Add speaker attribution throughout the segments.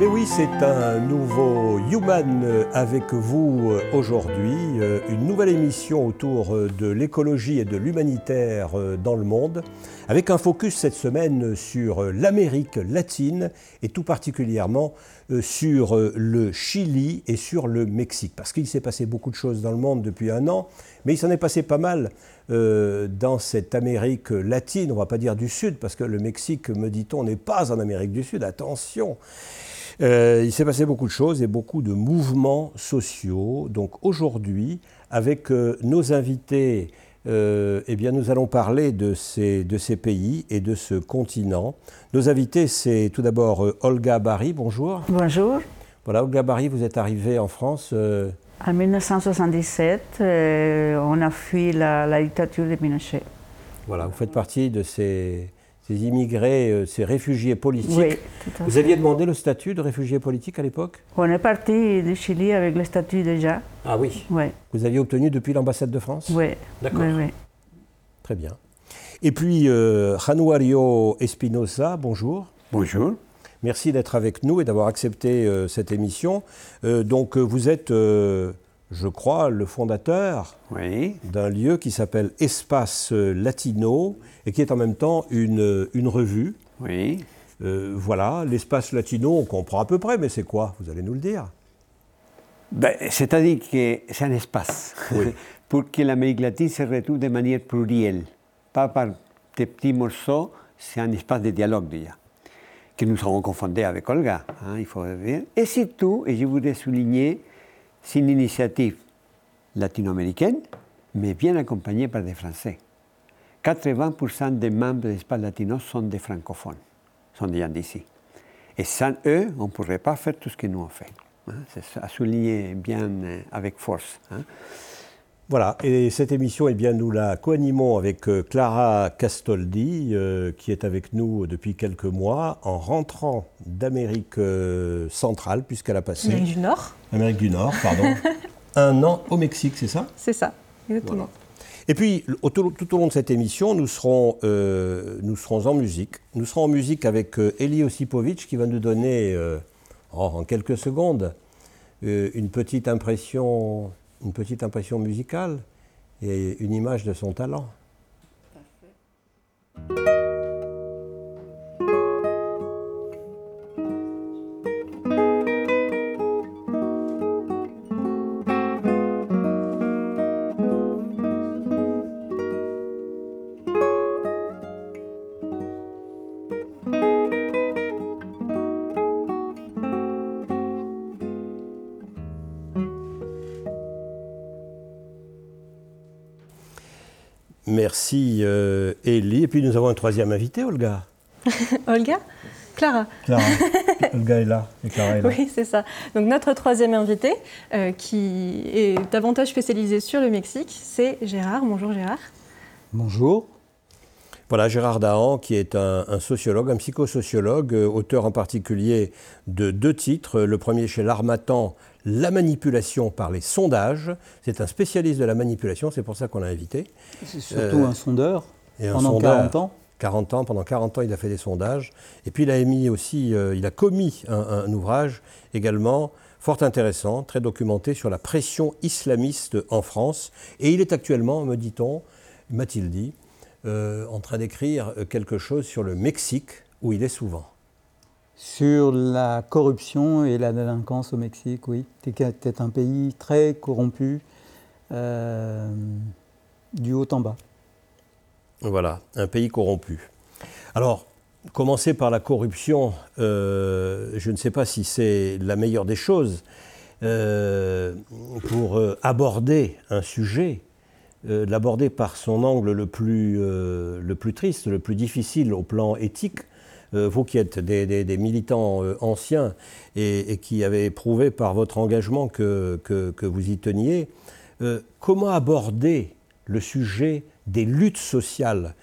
Speaker 1: Mais oui, c'est un nouveau Human avec vous aujourd'hui, une nouvelle émission autour de l'écologie et de l'humanitaire dans le monde, avec un focus cette semaine sur l'Amérique latine et tout particulièrement sur le Chili et sur le Mexique. Parce qu'il s'est passé beaucoup de choses dans le monde depuis un an, mais il s'en est passé pas mal dans cette Amérique latine, on ne va pas dire du Sud, parce que le Mexique, me dit-on, n'est pas en Amérique du Sud, attention. Euh, il s'est passé beaucoup de choses et beaucoup de mouvements sociaux. Donc aujourd'hui, avec euh, nos invités, euh, eh bien, nous allons parler de ces, de ces pays et de ce continent. Nos invités, c'est tout d'abord Olga Barry. Bonjour.
Speaker 2: Bonjour.
Speaker 1: Voilà, Olga Barry, vous êtes arrivée en France.
Speaker 2: En 1977, on a fui la, la dictature de Pinochet.
Speaker 1: Voilà, vous faites partie de ces ces immigrés, euh, ces réfugiés politiques.
Speaker 2: Oui, tout à
Speaker 1: Vous
Speaker 2: fait.
Speaker 1: aviez demandé le statut de réfugié politique à l'époque?
Speaker 2: On est parti du Chili avec le statut déjà.
Speaker 1: Ah oui.
Speaker 2: Oui,
Speaker 1: Vous aviez obtenu depuis l'ambassade de France?
Speaker 2: Oui.
Speaker 1: D'accord.
Speaker 2: Oui, oui.
Speaker 1: Très bien. Et puis, euh, Januario Espinosa, bonjour.
Speaker 3: Bonjour.
Speaker 1: Merci d'être avec nous et d'avoir accepté euh, cette émission. Euh, donc, euh, vous êtes, euh, je crois, le fondateur
Speaker 3: Oui.
Speaker 1: d'un lieu qui s'appelle Espace Latino et qui est en même temps une, une revue.
Speaker 3: Oui.
Speaker 1: Voilà, l'espace latino, on comprend à peu près, mais c'est quoi? Vous allez nous le dire.
Speaker 3: Ben, C'est-à-dire que c'est un espace
Speaker 1: Oui.
Speaker 3: pour que l'Amérique latine se retrouve de manière plurielle, pas par des petits morceaux, c'est un espace de dialogue déjà, que nous avons confondé avec Olga, hein, il faut dire. Et surtout, et je voudrais souligner, c'est une initiative latino-américaine, mais bien accompagnée par des Français. 80% des membres de l'espace latino sont des francophones, sont des gens d'ici. Et sans eux, on ne pourrait pas faire tout ce que nous on fait. hein. C'est à souligner bien euh, avec force. hein.
Speaker 1: Voilà, et cette émission, eh bien, nous la co-animons avec euh, Clara Castoldi, euh, qui est avec nous depuis quelques mois, en rentrant d'Amérique euh, centrale, puisqu'elle a passé,
Speaker 4: Amérique du Nord,
Speaker 1: Amérique du Nord, pardon, un an au Mexique, c'est ça?
Speaker 4: C'est ça, exactement.
Speaker 1: Voilà. Et puis, au- tout, tout au long de cette émission, nous serons, euh, nous serons en musique. Nous serons en musique avec euh, Eli Osipovic, qui va nous donner, oh, en quelques secondes, une, petite impression, une petite impression musicale et une image de son talent. Merci euh, Eli. Et puis nous avons un troisième invité, Olga.
Speaker 4: Olga Clara
Speaker 1: Clara. Olga est là et Clara est là.
Speaker 4: Oui, c'est ça. Donc notre troisième invité, euh, qui est davantage spécialisé sur le Mexique, c'est Gérard. Bonjour Gérard.
Speaker 5: Bonjour.
Speaker 1: Voilà, Gérard Dahan, qui est un, un sociologue, un psychosociologue, euh, auteur en particulier de deux titres. Le premier chez L'Armatan, La manipulation par les sondages. C'est un spécialiste de la manipulation, c'est pour ça qu'on l'a invité.
Speaker 5: C'est surtout
Speaker 1: Euh,
Speaker 5: un sondeur
Speaker 1: Et un
Speaker 5: pendant
Speaker 1: sondeur.
Speaker 5: 40 ans.
Speaker 1: 40 ans, pendant 40 ans, il a fait des sondages. Et puis il a émis aussi, euh, il a commis un, un ouvrage également fort intéressant, très documenté sur la pression islamiste en France. Et il est actuellement, me dit-on, m'a-t-il dit, euh, en train d'écrire quelque chose sur le Mexique, où il est souvent.
Speaker 5: Sur la corruption et la délinquance au Mexique, oui. C'est un pays très corrompu, euh, du haut en bas.
Speaker 1: Voilà, un pays corrompu. Alors, commencer par la corruption, euh, je ne sais pas si c'est la meilleure des choses euh, pour aborder un sujet, euh, l'aborder par son angle le plus, euh, le plus triste, le plus difficile au plan éthique. Euh, vous qui êtes des, militants euh, anciens et, qui avez prouvé par votre engagement que, que- que vous y teniez, comment aborder le sujet des luttes sociales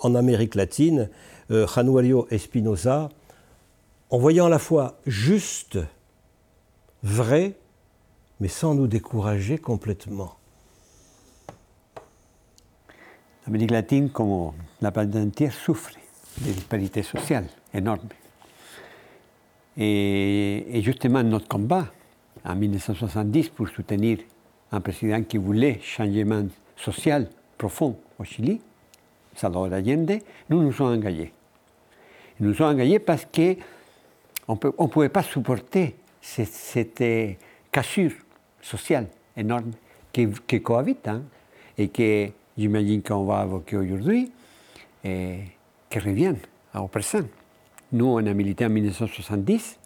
Speaker 1: en Amérique latine Januario Espinosa, en voyant à la fois juste, vrai, mais sans nous décourager complètement?
Speaker 3: L'Amérique latine, comme la planète entière, souffre de disparités sociales énormes. Et, justement, notre combat en 1970 pour soutenir un président qui voulait changement social profond au Chili, Salvador Allende, nous nous sommes engagés. Nous nous sommes engagés parce qu'on ne pouvait pas supporter cette, cassure sociale énorme qui, qui cohabite hein, et que j'imagine qu'on va évoquer aujourd'hui qui revient au présent. Nous, on a milité en 1970,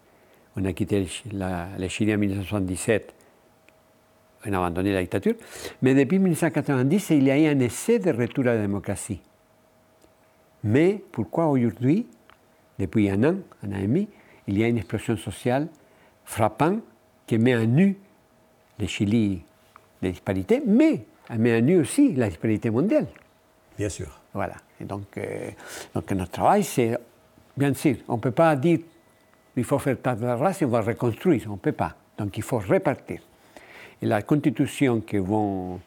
Speaker 3: on a quitté le Chili en 1977, on a abandonné la dictature, mais depuis 1990, il y a eu un essai de retour à la démocratie. Mais pourquoi aujourd'hui, depuis un an, un an et demi, il y a une explosion sociale frappante qui met à nu le Chili les disparités, mais met à nu aussi la disparité mondiale.
Speaker 1: Bien sûr.
Speaker 3: Voilà. Et donc, euh, donc notre travail, c'est, bien sûr, on ne peut pas dire il faut faire table rase et on va reconstruire. On ne peut pas. Donc il faut repartir. Et la constitution que vont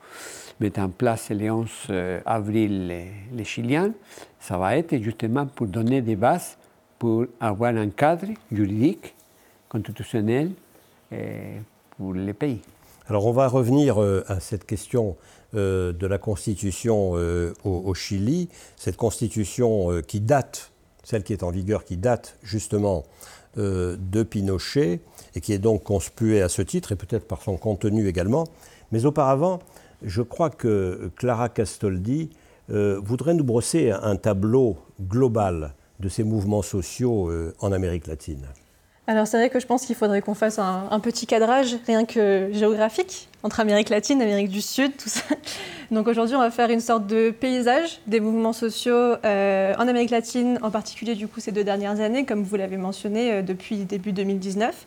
Speaker 3: mettre en place le 11 euh, avril les, les Chiliens, ça va être justement pour donner des bases pour avoir un cadre juridique, constitutionnel euh, pour les pays.
Speaker 1: Alors on va revenir euh, à cette question euh, de la constitution au, Chili, cette constitution qui date, celle qui est en vigueur, qui date justement de Pinochet et qui est donc conspuée à ce titre et peut-être par son contenu également. Mais auparavant, je crois que Clara Castoldi voudrait nous brosser un tableau global de ces mouvements sociaux en Amérique latine.
Speaker 4: Alors c'est vrai que je pense qu'il faudrait qu'on fasse un, petit cadrage, rien que géographique, entre Amérique latine, Amérique du Sud, tout ça. Donc aujourd'hui, on va faire une sorte de paysage des mouvements sociaux euh, en Amérique latine, en particulier du coup ces deux dernières années, comme vous l'avez mentionné euh, depuis début 2019.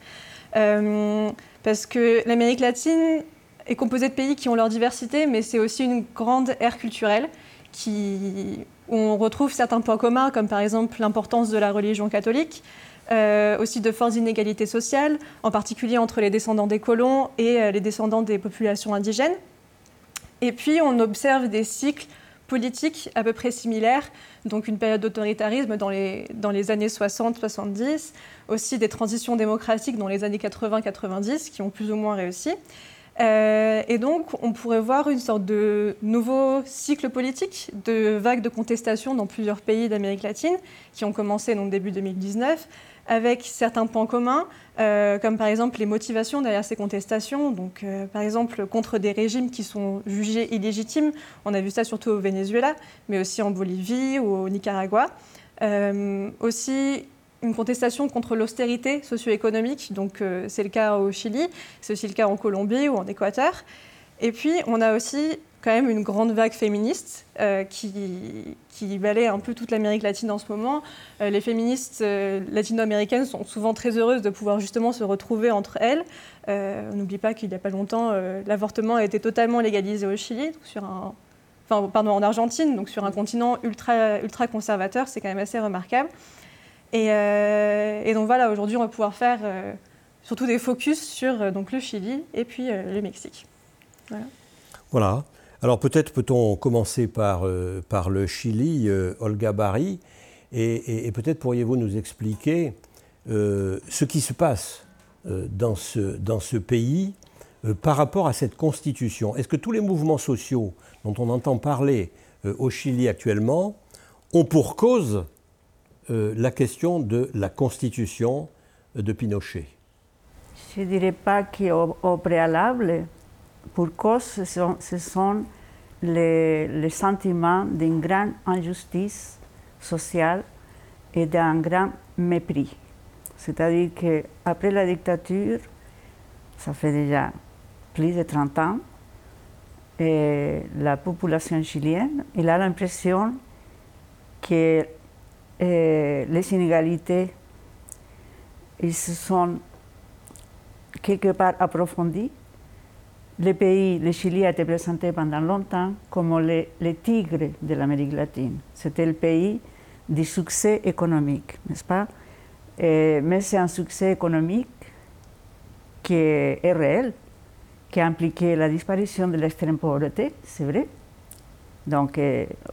Speaker 4: Euh, parce que l'Amérique latine est composée de pays qui ont leur diversité, mais c'est aussi une grande ère culturelle qui, où on retrouve certains points communs, comme par exemple l'importance de la religion catholique, euh, aussi de fortes inégalités sociales, en particulier entre les descendants des colons et euh, les descendants des populations indigènes. Et puis on observe des cycles politiques à peu près similaires, donc une période d'autoritarisme dans les, dans les années 60-70, aussi des transitions démocratiques dans les années 80-90 qui ont plus ou moins réussi. Euh, et donc, on pourrait voir une sorte de nouveau cycle politique, de vagues de contestation dans plusieurs pays d'Amérique latine, qui ont commencé donc début 2019, avec certains points communs, euh, comme par exemple les motivations derrière ces contestations, donc euh, par exemple contre des régimes qui sont jugés illégitimes. On a vu ça surtout au Venezuela, mais aussi en Bolivie ou au Nicaragua. Euh, aussi une contestation contre l'austérité socio-économique, donc c'est le cas au Chili, c'est aussi le cas en Colombie ou en Équateur. Et puis on a aussi quand même une grande vague féministe euh, qui, qui balaye un peu toute l'Amérique latine en ce moment. Euh, les féministes euh, latino-américaines sont souvent très heureuses de pouvoir justement se retrouver entre elles. on n'oublie pas qu'il n'y a pas longtemps, l'avortement a été totalement légalisé au Chili, enfin, pardon, en Argentine, donc sur un continent ultra, ultra conservateur, c'est quand même assez remarquable. Et, donc voilà, aujourd'hui, on va pouvoir faire surtout des focus sur donc, le Chili et puis le Mexique.
Speaker 1: Voilà. Alors peut-être peut-on commencer par, euh, le Chili, euh, Olga Barry, et, peut-être pourriez-vous nous expliquer euh, ce qui se passe dans, ce, dans ce pays par rapport à cette constitution. Est-ce que tous les mouvements sociaux dont on entend parler au Chili actuellement ont pour cause la question de la constitution de Pinochet?
Speaker 2: Je ne dirais pas qu'au préalable, pour cause, ce sont, les, sentiments d'une grande injustice sociale et d'un grand mépris. C'est-à-dire qu'après la dictature, ça fait déjà plus de 30 ans, la population chilienne a l'impression que eh, les inégalités ils se sont quelque part approfondies le pays, le Chili a été présenté pendant longtemps comme le, tigre de l'Amérique latine. C'était le pays du succès économique, n'est-ce pas? Mais c'est un succès économique qui est réel, qui a impliqué la disparition de l'extrême pauvreté, c'est vrai. Donc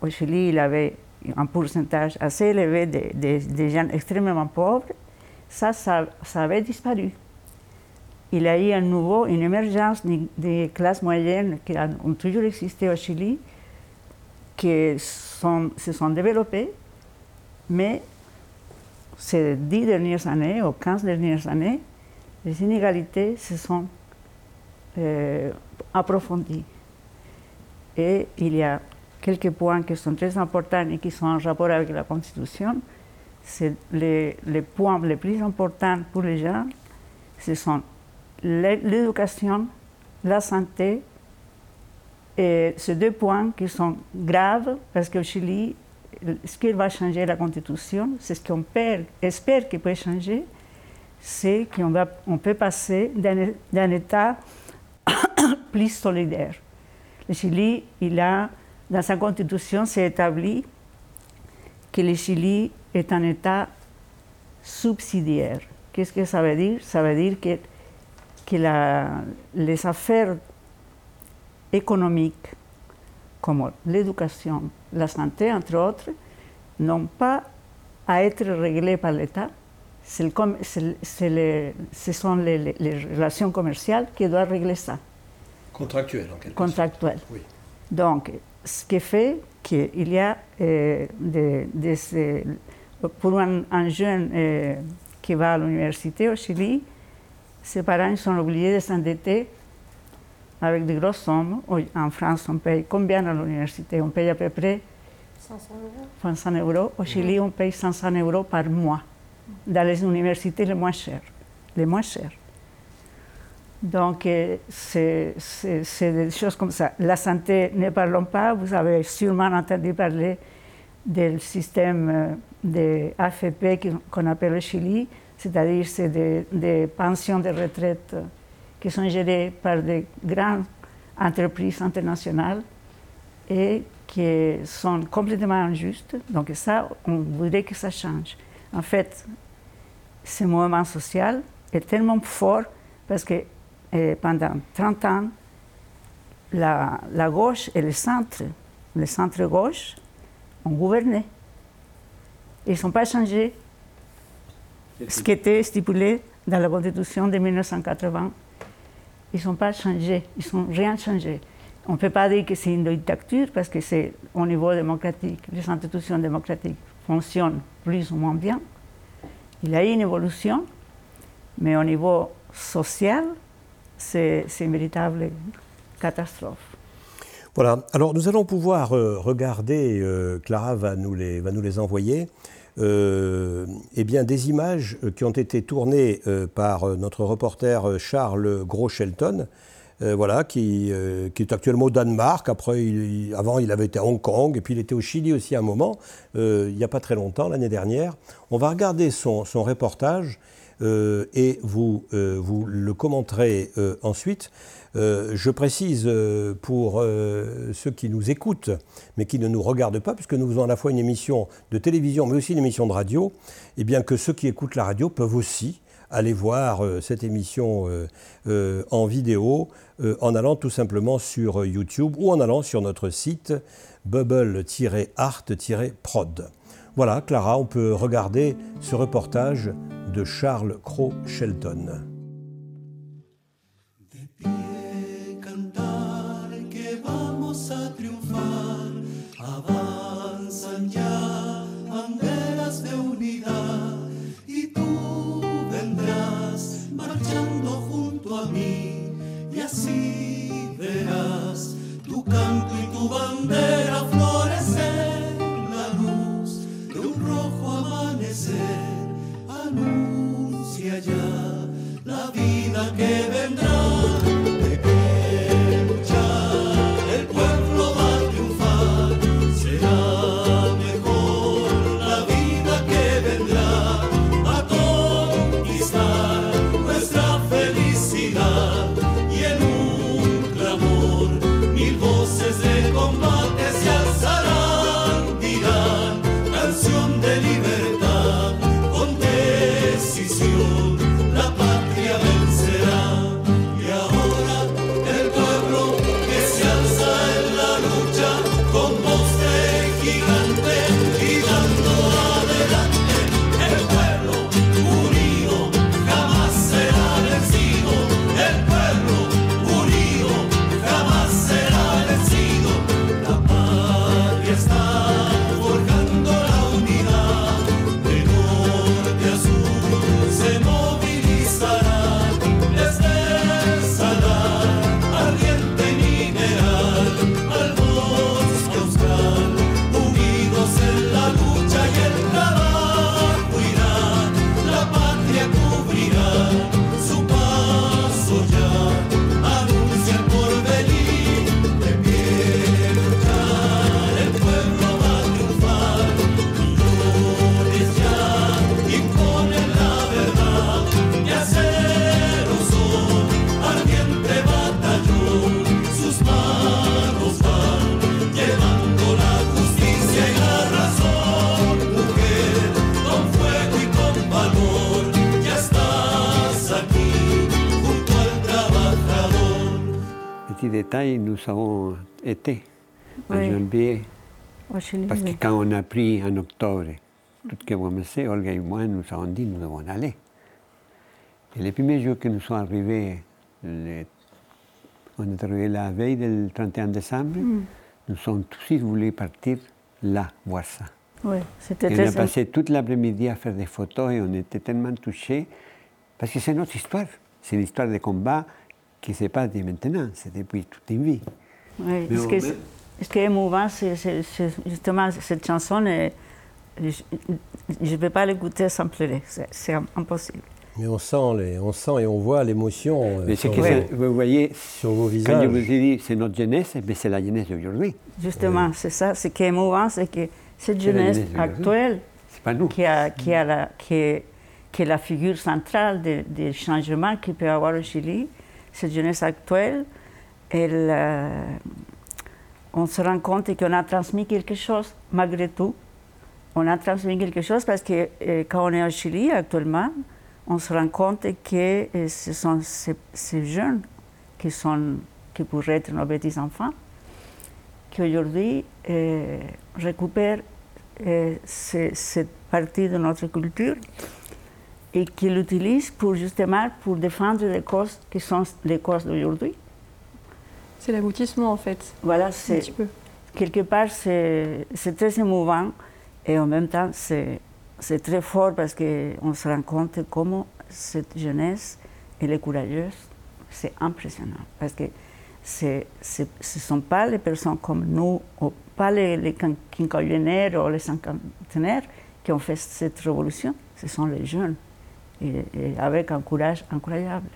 Speaker 2: au Chili, il avait un pourcentage assez élevé de, gens extrêmement pauvres. Ça, ça, ça, avait disparu. Il y a eu à nouveau une émergence des classes moyennes qui ont toujours existé au Chili, qui se sont développées, mais ces dix dernières années ou quinze dernières années, les inégalités se sont euh, approfondies. Et il y a quelques points qui sont très importants et qui sont en rapport avec la Constitution. C'est les, les points les plus importants pour les gens, ce sont l'éducation, la santé, et ces deux points qui sont graves parce qu'au Chili, ce qui va changer la Constitution, c'est ce qu'on espère qu'il peut changer, c'est qu'on on peut passer d'un État plus solidaire. Le Chili, il a, dans sa Constitution, c'est établi que le Chili est un État subsidiaire. Qu'est-ce que ça veut dire? Ça veut dire que, que la, les affaires économiques, comme l'éducation, la santé, entre autres, n'ont pas à être réglées par l'État. Ce sont les, relations commerciales qui doivent régler ça.
Speaker 1: Contractuelles, en quelque
Speaker 2: sorte. Contractuelles. Oui. Donc, ce qui fait qu'il y a euh, des, pour un, jeune euh, qui va à l'université au Chili, ses parents sont obligés de s'endetter avec de grosses sommes. En France, on paye combien à l'université? On paye à peu près 500 euros. 500 euros. Au Chili, on paye 500 euros par mois dans les universités les moins chères. Les moins chères. Donc, euh, c'est des choses comme ça. La santé, ne parlons pas. Vous avez sûrement entendu parler du système euh, de AFP qu'on appelle le Chili, c'est-à-dire c'est des, pensions de retraite qui sont gérées par des grandes entreprises internationales et qui sont complètement injustes. Donc ça, on voudrait que ça change. En fait, ce mouvement social est tellement fort parce que eh, pendant 30 ans, la, la, gauche et le centre, le centre-gauche, ont gouverné. Ils ne sont pas changés. Ce qui était stipulé dans la Constitution de 1980 ils ne sont pas changés, ils n'ont rien changé. On ne peut pas dire que c'est une dictature parce que c'est au niveau démocratique. Les institutions démocratiques fonctionnent plus ou moins bien. Il y a eu une évolution, mais au niveau social, c'est une véritable catastrophe.
Speaker 1: Voilà, alors nous allons pouvoir euh, regarder, euh, Clara va nous les, va nous les envoyer, eh bien, des images euh, qui ont été tournées euh, par notre reporter Charles Gros-Shelton, voilà, qui, est actuellement au Danemark. Après, avant, il avait été à Hong Kong, et puis il était au Chili aussi à un moment, il n'y a pas très longtemps, l'année dernière. On va regarder son, son reportage et vous, vous le commenterez ensuite. Euh, je précise euh, pour euh, ceux qui nous écoutent, mais qui ne nous regardent pas, puisque nous faisons à la fois une émission de télévision, mais aussi une émission de radio, et eh bien que ceux qui écoutent la radio peuvent aussi aller voir cette émission en vidéo en allant tout simplement sur YouTube ou en allant sur notre site bubble-art-prod. Voilà, Clara, on peut regarder ce reportage de Charles Crow-Shelton. bandera.
Speaker 3: Petit détail, nous avons été en
Speaker 2: Oui.
Speaker 3: janvier, parce que quand on a pris en octobre tout ce que vous connaissez, Olga et moi, nous avons dit nous devons aller. Et les premiers jours que nous sommes arrivés, on est arrivé la veille du 31 décembre,
Speaker 2: Mm.
Speaker 3: nous sommes suite voulu partir là, voir ça.
Speaker 2: Oui, c'était
Speaker 3: Et on a passé toute l'après-midi à faire des photos et on était tellement touchés parce que c'est notre histoire. C'est une histoire de combat qui ne s'est pas dit maintenant, c'est depuis toute une vie.
Speaker 2: Oui,
Speaker 3: Mais
Speaker 2: ce,
Speaker 3: on-
Speaker 2: qui est,
Speaker 3: mais-
Speaker 2: ce qui est émouvant, c'est justement cette chanson. est- je ne peux pas l'écouter sans pleurer, c'est impossible.
Speaker 1: Mais on sent, les, on sent et on voit l'émotion euh,
Speaker 3: Mais c'est
Speaker 1: sur,
Speaker 3: que
Speaker 1: vos-
Speaker 3: c'est- vous voyez,
Speaker 1: sur vos
Speaker 3: quand je
Speaker 1: visages.
Speaker 3: vous ai dit c'est notre jeunesse, mais c'est la jeunesse d'aujourd'hui.
Speaker 2: Justement, c'est ça. Ce qui est émouvant, c'est que cette jeunesse actuelle,
Speaker 3: C'est pas nous.
Speaker 2: qui, a, qui, a la, qui, est, qui est la figure centrale des des changements qu'il peut y avoir au Chili, cette jeunesse actuelle, elle, euh, on se rend compte qu'on a transmis quelque chose, malgré tout. On a transmis quelque chose parce que euh, quand on est au Chili actuellement, on se rend compte que euh, ce sont ces, jeunes qui, sont, qui pourraient être nos petits-enfants, qui aujourd'hui récupèrent ce- cette partie de notre culture et qui l'utilisent pour justement pour défendre les causes qui sont les causes d'aujourd'hui.
Speaker 4: C'est l'aboutissement en fait,
Speaker 2: Voilà, c'est quelque part c'est très émouvant et en même temps c'est très fort parce qu'on se rend compte comment cette jeunesse elle est courageuse. C'est impressionnant parce que ce ne sont pas les personnes comme nous, ou pas les, les quin- quinquagénaires ou les cinquantenaires qui ont fait cette révolution, ce sont les jeunes et, et avec un courage incroyable.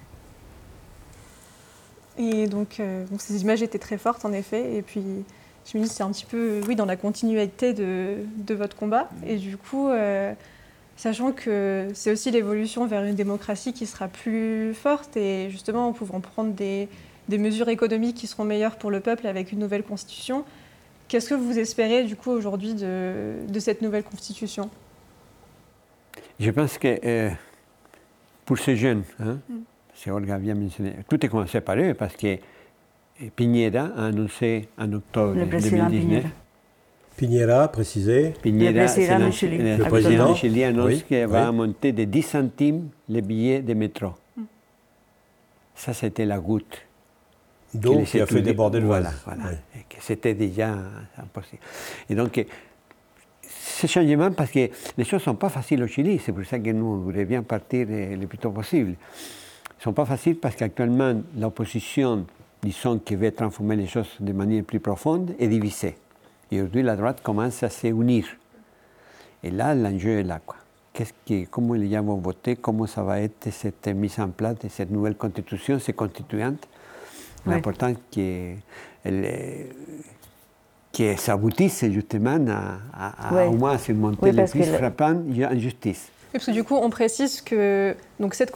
Speaker 4: Et donc, euh, bon, ces images étaient très fortes en effet. Et puis, je me dis, c'est un petit peu, oui, dans la continuité de, de votre combat. Et du coup, euh, sachant que c'est aussi l'évolution vers une démocratie qui sera plus forte et justement en pouvant prendre des, des mesures économiques qui seront meilleures pour le peuple avec une nouvelle constitution, qu'est-ce que vous espérez du coup aujourd'hui de, de cette nouvelle constitution?
Speaker 3: Je pense que euh, pour ces jeunes, hein,
Speaker 4: Mm.
Speaker 3: c'est Olga tout est commencé par eux parce que Piñera a annoncé en octobre
Speaker 2: Le président
Speaker 3: 2019
Speaker 2: Piñera.
Speaker 1: Précisé.
Speaker 3: Piñera,
Speaker 2: Le président du Chili.
Speaker 3: annonce
Speaker 1: Oui,
Speaker 3: qu'il va
Speaker 1: oui.
Speaker 3: monter de 10 centimes les billets de métro. Ça, c'était la goutte.
Speaker 1: d'eau
Speaker 3: les
Speaker 1: qui a fait déborder le
Speaker 3: voilà,
Speaker 1: vase.
Speaker 3: voilà.
Speaker 1: Oui.
Speaker 3: Que c'était déjà impossible. Et donc, ce changement, parce que les choses ne sont pas faciles au Chili, c'est pour ça que nous, on voudrait bien partir le plus tôt possible. Elles ne sont pas faciles parce qu'actuellement, l'opposition, disons, qui veut transformer les choses de manière plus profonde, est divisée. Et aujourd'hui, la droite commence à se unir. Et là, l'enjeu est là. Quoi. Qu'est-ce que, comment les gens vont voter, comment ça va être cette mise en place de cette nouvelle constitution, ces constituantes? L'important que, elle- ça aboutisse justement à, à- à
Speaker 2: Oui.
Speaker 3: au moins surmonter
Speaker 2: Oui,
Speaker 3: les
Speaker 2: parce
Speaker 3: plus
Speaker 2: que le-
Speaker 3: frappantes injustices.
Speaker 4: Oui, parce que du coup, on précise que donc cette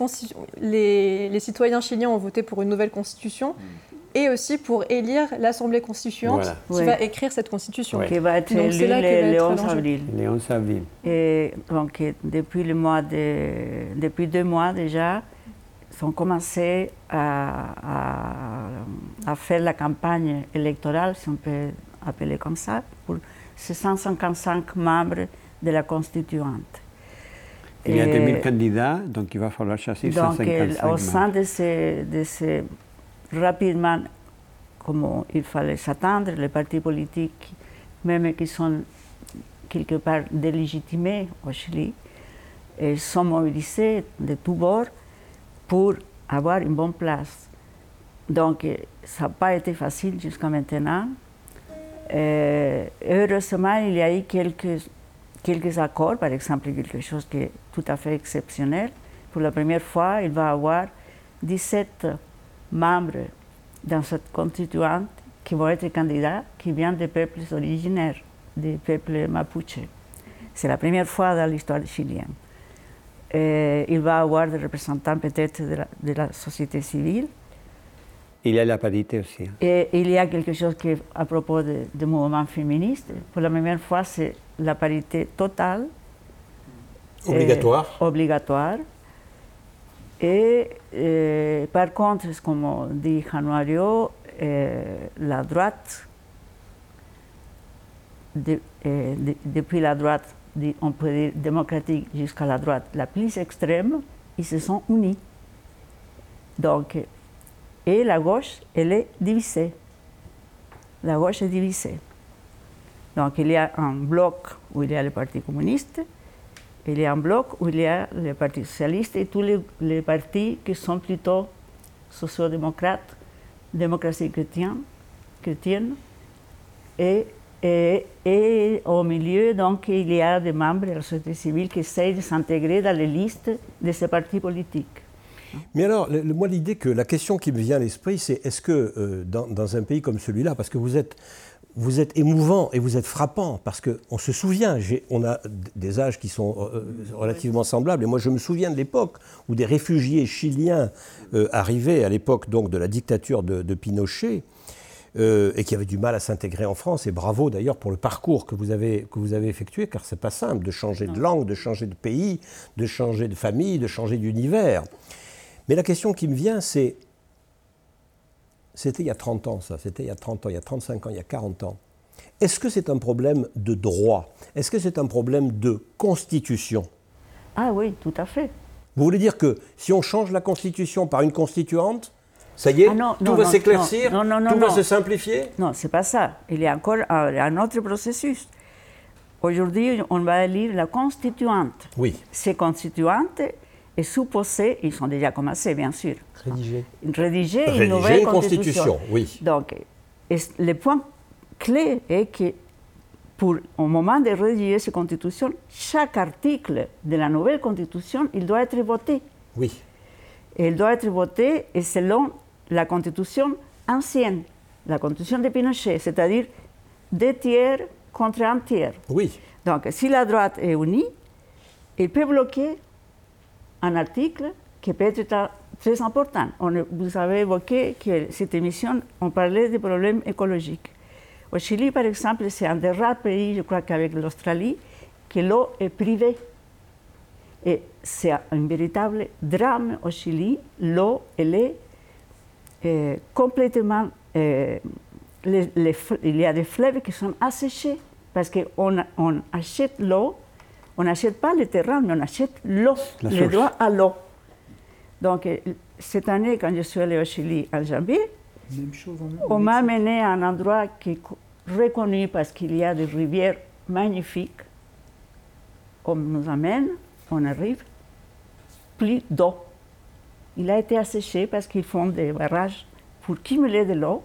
Speaker 4: les, les citoyens chiliens ont voté pour une nouvelle constitution et aussi pour élire l'Assemblée constituante
Speaker 3: Voilà.
Speaker 4: qui
Speaker 2: Ouais.
Speaker 4: va écrire cette constitution.
Speaker 3: Ouais.
Speaker 2: Qui va être
Speaker 4: Donc, c'est
Speaker 2: élu
Speaker 4: là que va
Speaker 2: le, le
Speaker 4: être
Speaker 2: 11
Speaker 4: l'enjeu.
Speaker 2: avril.
Speaker 3: Le 11 avril.
Speaker 2: Et donc, depuis, le mois de, depuis deux mois déjà, ils ont commencé à, à- à faire la campagne électorale, si on peut appeler comme ça, pour ces 155 membres de la constituante.
Speaker 3: Il y a
Speaker 2: Et
Speaker 3: 2000 candidats, donc il va falloir chasser
Speaker 2: donc, euh,
Speaker 3: 155
Speaker 2: au sein de ces, de ces, rapidement, comme il fallait s'attendre, les partis politiques, même qui sont quelque part délégitimés au Chili, et sont mobilisés de tous bords pour avoir une bonne place. Donc, euh, ça n'a pas été facile jusqu'à maintenant. Euh, heureusement, il y a eu quelques, quelques accords, par exemple, quelque chose qui est tout à fait exceptionnel. Pour la première fois, il va y avoir 17 membres dans cette constituante qui vont être candidats qui viennent des peuples originaires, des peuples mapuche. C'est la première fois dans l'histoire chilienne. Euh, il va y avoir des représentants peut-être de la, de la société civile.
Speaker 3: Il y a la parité aussi. hein.
Speaker 2: Et il y a quelque chose qui, à propos de- du mouvement féministe, pour la première fois, c'est la parité totale,
Speaker 1: Obligatoire.
Speaker 2: euh, obligatoire. Et euh, par contre, comme dit Januario, euh, la droite, de- euh, de- depuis la droite, on peut dire démocratique, jusqu'à la droite la plus extrême, ils se sont unis. Donc, et la gauche, elle est divisée. La gauche est divisée. Donc, il y a un bloc où il y a le Parti communiste, il y a un bloc où il y a le Parti socialiste et tous les, partis qui sont plutôt sociodémocrates, démocratie chrétienne, chrétienne. Et, et, et au milieu, donc, il y a des membres de la société civile qui essayent de s'intégrer dans les listes de ces partis politiques.
Speaker 1: Mais alors, le- moi, l'idée que la question qui me vient à l'esprit, c'est est-ce que euh, dans, dans un pays comme celui-là, parce que vous êtes, vous êtes émouvant et vous êtes frappant, parce qu'on se souvient, on a des âges qui sont euh, relativement semblables, et moi je me souviens de l'époque où des réfugiés chiliens euh, arrivaient à l'époque donc de la dictature de, de Pinochet. euh, et qui avaient du mal à s'intégrer en France. Et bravo d'ailleurs pour le parcours que vous avez, que vous avez effectué, car c'est pas simple de changer de langue, de changer de pays, de changer de famille, de changer d'univers. Mais la question qui me vient, c'est. C'était il y a 30 ans, ça. C'était il y a 30 ans, il y a 35 ans, il y a 40 ans. Est-ce que c'est un problème de droit? Est-ce que c'est un problème de constitution?
Speaker 2: Ah oui, tout à fait.
Speaker 1: Vous voulez dire que si on change la constitution par une constituante, ça y est,
Speaker 2: Ah non,
Speaker 1: tout
Speaker 2: non,
Speaker 1: va
Speaker 2: non,
Speaker 1: s'éclaircir,
Speaker 2: non, non, non,
Speaker 1: tout va
Speaker 2: non.
Speaker 1: se simplifier?
Speaker 2: Non, c'est pas ça. Il y a encore un, un autre processus. Aujourd'hui, on va lire la constituante.
Speaker 1: Oui.
Speaker 2: Ces constituantes est supposée, ils sont déjà commencés, bien sûr,
Speaker 5: Rédigé.
Speaker 2: rédiger
Speaker 1: Rédiger
Speaker 2: une nouvelle
Speaker 1: une
Speaker 2: constitution.
Speaker 1: constitution, oui.
Speaker 2: Donc, le point clé est que pour, au moment de rédiger cette constitution, chaque article de la nouvelle constitution, il doit être voté.
Speaker 1: Oui.
Speaker 2: Et il doit être voté et selon la constitution ancienne, la constitution de Pinochet, c'est-à-dire deux tiers contre un tiers.
Speaker 1: Oui.
Speaker 2: Donc, si la droite est unie, elle peut bloquer un article qui peut être très important. Vous avez évoqué que cette émission, on parlait des problèmes écologiques. Au Chili, par exemple, c'est un des rares pays, je crois qu'avec l'Australie, que l'eau est privée. Et c'est un véritable drame au Chili. L'eau, elle est euh, complètement. euh, il y a des fleuves qui sont asséchés parce qu'on on achète l'eau, on n'achète pas le terrain, mais on achète l'eau, le droit à l'eau. Donc, euh, cette année, quand je suis allée au Chili
Speaker 5: Même chose
Speaker 2: on m'a amené à un endroit qui est co- reconnu parce qu'il y a des rivières magnifiques. On nous amène, on arrive, plus d'eau. Il a été asséché parce qu'ils font des barrages pour cumuler de l'eau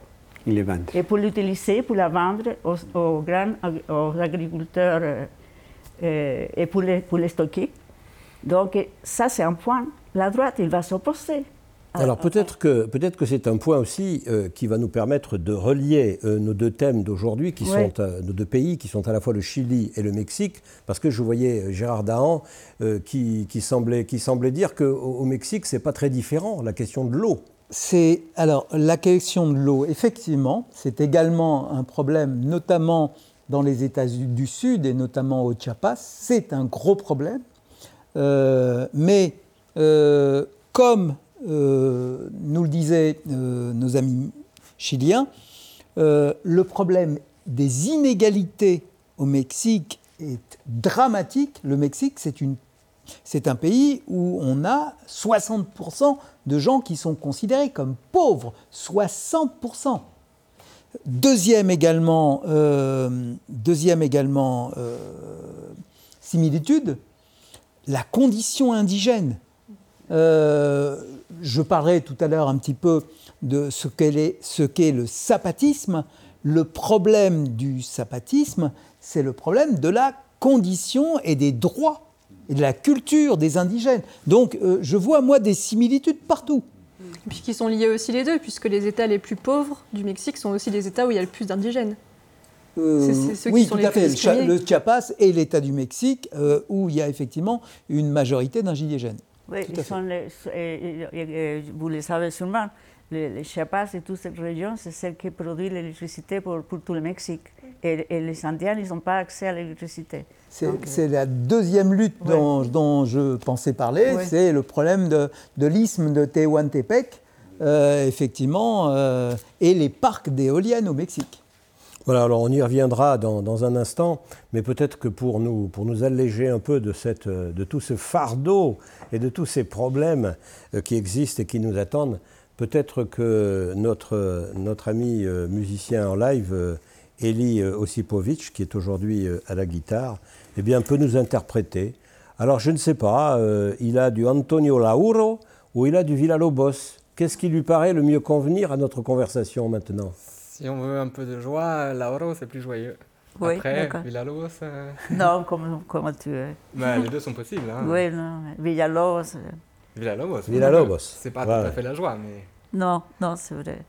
Speaker 2: et pour l'utiliser, pour la vendre aux, aux grands aux agriculteurs euh, et pour les, pour les stocker. Donc euh, ça, c'est un point. La droite, il va s'opposer. à-
Speaker 1: Alors
Speaker 2: à-
Speaker 1: peut-être que, peut que c'est un point aussi euh, qui va nous permettre de relier euh, nos deux thèmes d'aujourd'hui, qui
Speaker 2: Ouais.
Speaker 1: sont euh, nos deux pays, qui sont à la fois le Chili et le Mexique, parce que je voyais Gérard Dahan euh, qui, qui semblait, qui semblait dire qu'au au Mexique, c'est pas très différent, la question de l'eau.
Speaker 5: C'est alors la question de l'eau. Effectivement, c'est également un problème, notamment dans les États du Sud et notamment au Chiapas. C'est un gros problème. Euh, mais euh, comme euh, nous le disaient nos amis chiliens, le problème des inégalités au Mexique est dramatique. Le Mexique, c'est un pays où on a 60% de gens qui sont considérés comme pauvres. 60%. Deuxième également, euh, euh, similitude, la condition indigène. Euh, je parlerai tout à l'heure un petit peu de ce qu'est le sapatisme. Le problème du sapatisme, c'est le problème de la condition et des droits et de la culture des indigènes. Donc je vois moi des similitudes partout.
Speaker 4: Et puis qui sont liés aussi les deux, puisque les États les plus pauvres du Mexique sont aussi les États où il y a le plus d'indigènes.
Speaker 5: Euh,
Speaker 4: C'est- c'est ceux qui
Speaker 5: oui,
Speaker 4: sont
Speaker 5: tout
Speaker 4: les
Speaker 5: à fait. Le, Chia-
Speaker 4: discriminés.
Speaker 5: le Chiapas et l'État du Mexique, euh, où il y a effectivement une majorité d'indigènes.
Speaker 2: Oui, ils sont les- et- et- et- vous le savez sûrement, les, les Chiapas et toute cette région, c'est celle qui produit l'électricité pour, pour tout le Mexique. Et, et les Indiens, ils n'ont pas accès à l'électricité.
Speaker 5: C'est la deuxième lutte
Speaker 2: Ouais.
Speaker 5: dont, dont je pensais parler,
Speaker 2: Ouais.
Speaker 5: c'est le problème de, de l'isthme de Tehuantepec, euh, effectivement, euh, et les parcs d'éoliennes au Mexique.
Speaker 1: Voilà, alors on y reviendra dans, dans un instant, mais peut-être que pour nous, pour nous alléger un peu de, cette, de tout ce fardeau et de tous ces problèmes euh, qui existent et qui nous attendent, peut-être que notre, notre ami euh, musicien en live, euh, Eli Osipovic, qui est aujourd'hui à la guitare, eh bien, peut nous interpréter. Alors je ne sais pas, il a du Antonio Lauro ou il a du Villalobos. Qu'est-ce qui lui paraît le mieux convenir à notre conversation maintenant?
Speaker 6: Si on veut un peu de joie, Lauro c'est plus joyeux.
Speaker 2: Oui,
Speaker 6: Après. Villalobos, euh,
Speaker 2: Non, comme, comme tu veux?
Speaker 6: bah, les deux sont possibles. Hein.
Speaker 2: Oui, non, Villalobos.
Speaker 6: Villalobos.
Speaker 1: Villalobos.
Speaker 6: C'est pas
Speaker 1: Ouais,
Speaker 6: tout à fait la joie, mais.
Speaker 2: Non, non, c'est vrai.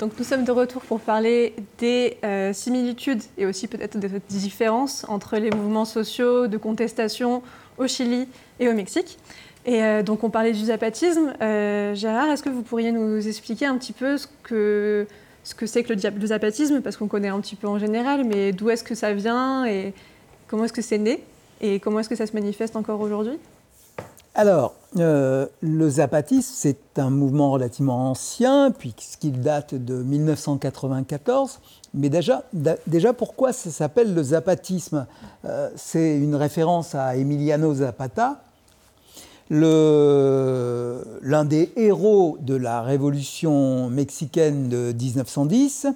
Speaker 4: Donc nous sommes de retour pour parler des euh, similitudes et aussi peut-être des différences entre les mouvements sociaux de contestation au Chili et au Mexique. Et euh, donc on parlait du zapatisme. Euh, Gérard, est-ce que vous pourriez nous expliquer un petit peu ce que ce que c'est que le, zapatisme, parce qu'on connaît un petit peu en général, mais d'où est-ce que ça vient et comment est-ce que c'est né? Et comment est-ce que ça se manifeste encore aujourd'hui?
Speaker 5: Alors, euh, le zapatisme, c'est un mouvement relativement ancien, puisqu'il date de 1994. Mais déjà, pourquoi ça s'appelle le zapatisme? Euh, C'est une référence à Emiliano Zapata, l'un des héros de la révolution mexicaine de 1910.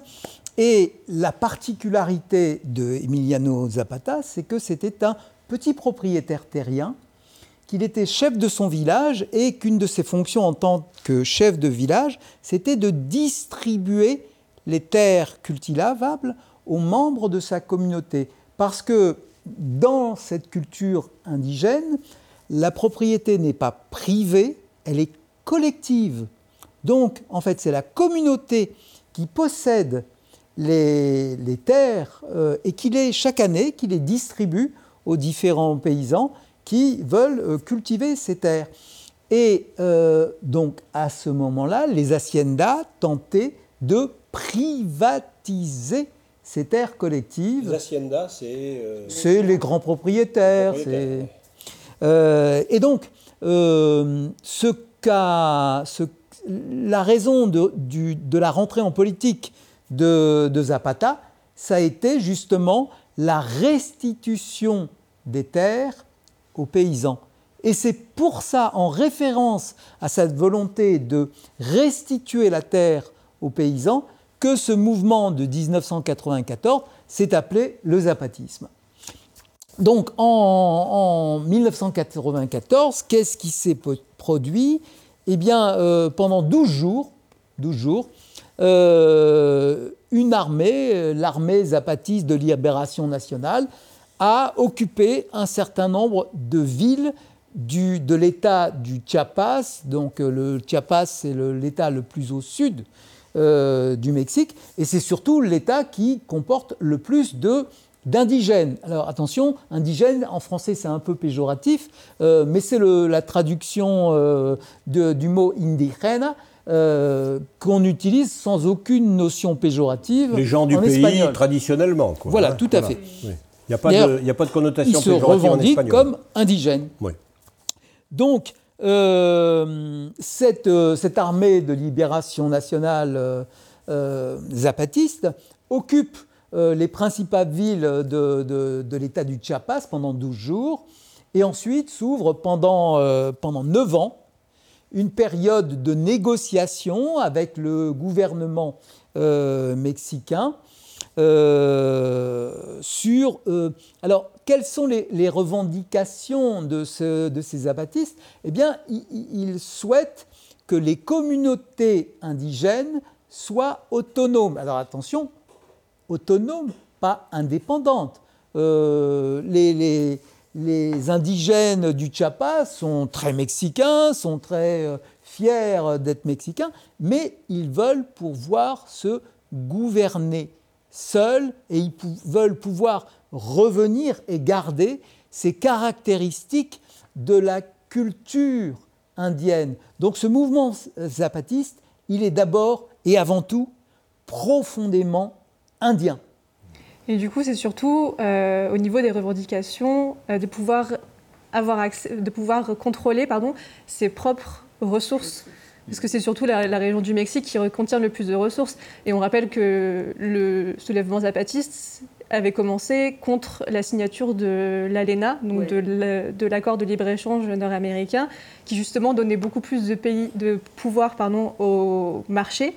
Speaker 5: Et la particularité de Emiliano Zapata, c'est que c'était un petit propriétaire terrien qu'il était chef de son village et qu'une de ses fonctions en tant que chef de village, c'était de distribuer les terres cultivables aux membres de sa communauté. Parce que dans cette culture indigène, la propriété n'est pas privée, elle est collective. Donc, en fait, c'est la communauté qui possède les, terres euh, et qui les, chaque année, distribue aux différents paysans qui veulent euh, cultiver ces terres. Et euh, donc, à ce moment-là, les haciendas tentaient de privatiser ces terres collectives.
Speaker 1: haciendas, c'est.
Speaker 5: C'est les grands propriétaires. Euh, et donc, euh, ce qu'a- ce- la raison de, du- de la rentrée en politique de, de Zapata, ça a été justement la restitution des terres aux paysans. Et c'est pour ça, en référence à cette volonté de restituer la terre aux paysans, que ce mouvement de 1994 s'est appelé le zapatisme. Donc en, en 1994, qu'est-ce qui s'est produit? Eh bien, euh, pendant 12 jours, 12 jours euh, une armée, euh, l'armée zapatiste de libération nationale, a occupé un certain nombre de villes du, de l'État du Chiapas. Donc euh, le Chiapas, c'est l'État le, plus au sud euh, du Mexique, et c'est surtout l'État qui comporte le plus de d'indigènes. Alors attention, indigène en français c'est un peu péjoratif, euh, mais c'est la traduction euh, de, du mot indigène. Euh, qu'on utilise sans aucune notion péjorative.
Speaker 1: Les gens du
Speaker 5: en
Speaker 1: pays
Speaker 5: espagnol.
Speaker 1: traditionnellement. Quoi,
Speaker 5: Voilà,
Speaker 1: hein,
Speaker 5: tout à
Speaker 1: voilà.
Speaker 5: fait.
Speaker 1: Oui. Il n'y a, pas de- connotation
Speaker 5: Ils se
Speaker 1: en
Speaker 5: comme indigènes.
Speaker 1: Oui.
Speaker 5: Donc, euh, cette, euh, cette armée de libération nationale euh, zapatiste occupe les principales villes de, de- de l'État du Chiapas pendant 12 jours et ensuite s'ouvre pendant, euh, pendant 9 ans une période de négociation avec le gouvernement euh, mexicain euh, sur... euh, alors, quelles sont les, revendications de, ce- de ces zapatistes Eh bien, ils souhaitent que les communautés indigènes soient autonomes. Alors attention, autonomes, pas indépendantes. Euh, les, les- indigènes du Chiapas sont très mexicains, sont très fiers d'être mexicains, mais ils veulent pouvoir se gouverner seuls et ils veulent pouvoir revenir et garder ces caractéristiques de la culture indienne. Donc ce mouvement zapatiste, il est d'abord et avant tout profondément indien.
Speaker 4: Et du coup, c'est surtout euh, au niveau des revendications euh, de pouvoir avoir accès, de pouvoir contrôler pardon, ses propres ressources. Parce que c'est surtout la, la région du Mexique qui contient le plus de ressources. Et on rappelle que le soulèvement zapatiste avait commencé contre la signature de l'ALENA, donc de la- de l'accord de libre-échange nord-américain, qui justement donnait beaucoup plus de, pays, de pouvoir pardon, au marché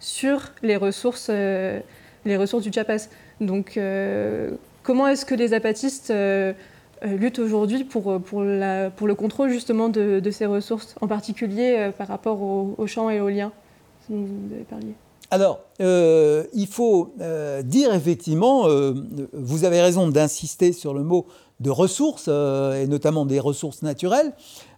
Speaker 4: sur les ressources, euh, les ressources du Chiapas. Donc, euh, comment est-ce que les zapatistes euh, euh, luttent aujourd'hui pour, pour, la- pour le contrôle justement de, de ces ressources, en particulier euh, par rapport aux, aux champs éoliens dont vous avez parlé
Speaker 5: Alors, euh, il faut euh, dire effectivement, euh, vous avez raison d'insister sur le mot de ressources, euh, et notamment des ressources naturelles.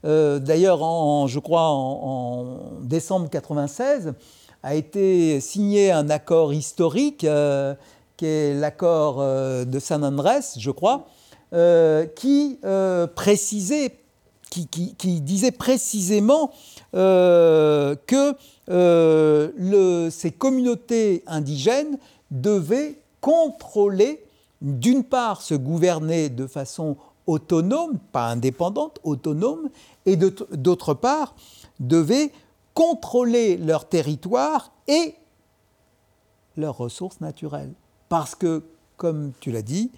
Speaker 5: Euh, D'ailleurs, je crois en, en décembre 96, a été signé un accord historique, euh, qui est l'accord euh, de San Andrés, je crois, euh, qui euh, précisait, qui, disait précisément euh, que ces communautés indigènes devaient contrôler, d'une part, se gouverner de façon autonome, pas indépendante, autonome, et d'autre part, devaient contrôler leur territoire et leurs ressources naturelles. Parce que, comme tu l'as dit,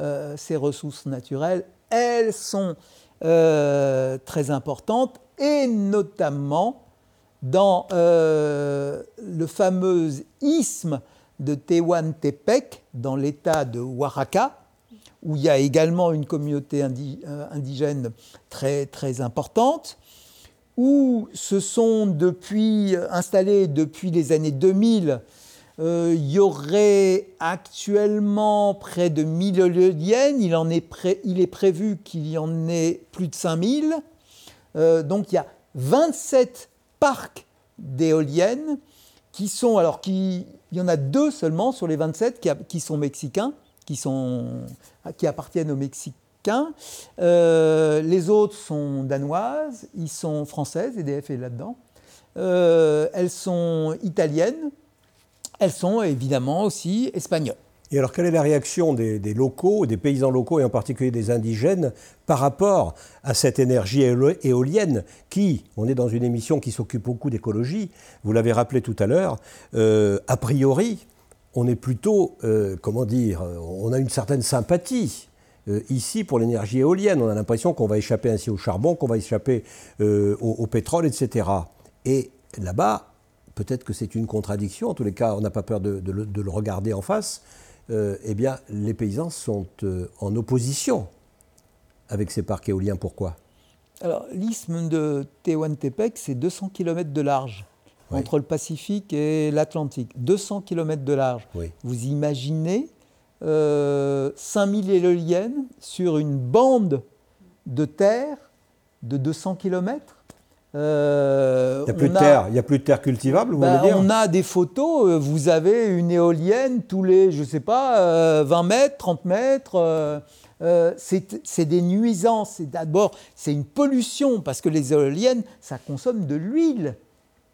Speaker 5: euh, ces ressources naturelles, elles sont euh, très importantes, et notamment dans euh, le fameux isthme de Tehuantepec, dans l'état de Oaxaca, où il y a également une communauté indi- indigène très, très importante, où se sont depuis, installés depuis les années 2000 euh, il y aurait actuellement près de 1000 éoliennes. Il, en est, pré- il est prévu qu'il y en ait plus de 5000. Euh, donc il y a 27 parcs d'éoliennes qui sont, alors qui, il y en a deux seulement sur les 27 qui, qui sont mexicains, qui, sont, qui appartiennent aux Mexicains. Euh, les autres sont danoises, ils sont françaises, EDF est là-dedans. Euh, elles sont italiennes, elles sont évidemment aussi espagnoles.
Speaker 1: Et alors, quelle est la réaction des, locaux, des paysans locaux et en particulier des indigènes par rapport à cette énergie éo- éolienne qui, on est dans une émission qui s'occupe beaucoup d'écologie, vous l'avez rappelé tout à l'heure, euh, a priori, on est plutôt, euh, comment dire, on a une certaine sympathie. euh, ici, pour l'énergie éolienne, on a l'impression qu'on va échapper ainsi au charbon, qu'on va échapper au pétrole, etc. Et là-bas, peut-être que c'est une contradiction, en tous les cas, on n'a pas peur de, de le, de le regarder en face, euh, eh bien, les paysans sont euh, en opposition avec ces parcs éoliens. Pourquoi?
Speaker 5: Alors, l'isthme de Tehuantepec, c'est 200 km de large
Speaker 1: Oui.
Speaker 5: entre le Pacifique et l'Atlantique. 200 km de large.
Speaker 1: Oui.
Speaker 5: Vous imaginez euh, 5000 éoliennes sur une bande de terre de 200 km.
Speaker 1: Il n'y a, plus de terre, il y a plus de terre cultivable, vous
Speaker 5: ben,
Speaker 1: voulez dire
Speaker 5: On a des photos, euh, vous avez une éolienne tous les, je ne sais pas, euh, 20 mètres, 30 mètres. euh, euh, c'est des nuisances. C'est D'abord, c'est une pollution parce que les éoliennes, ça consomme de l'huile.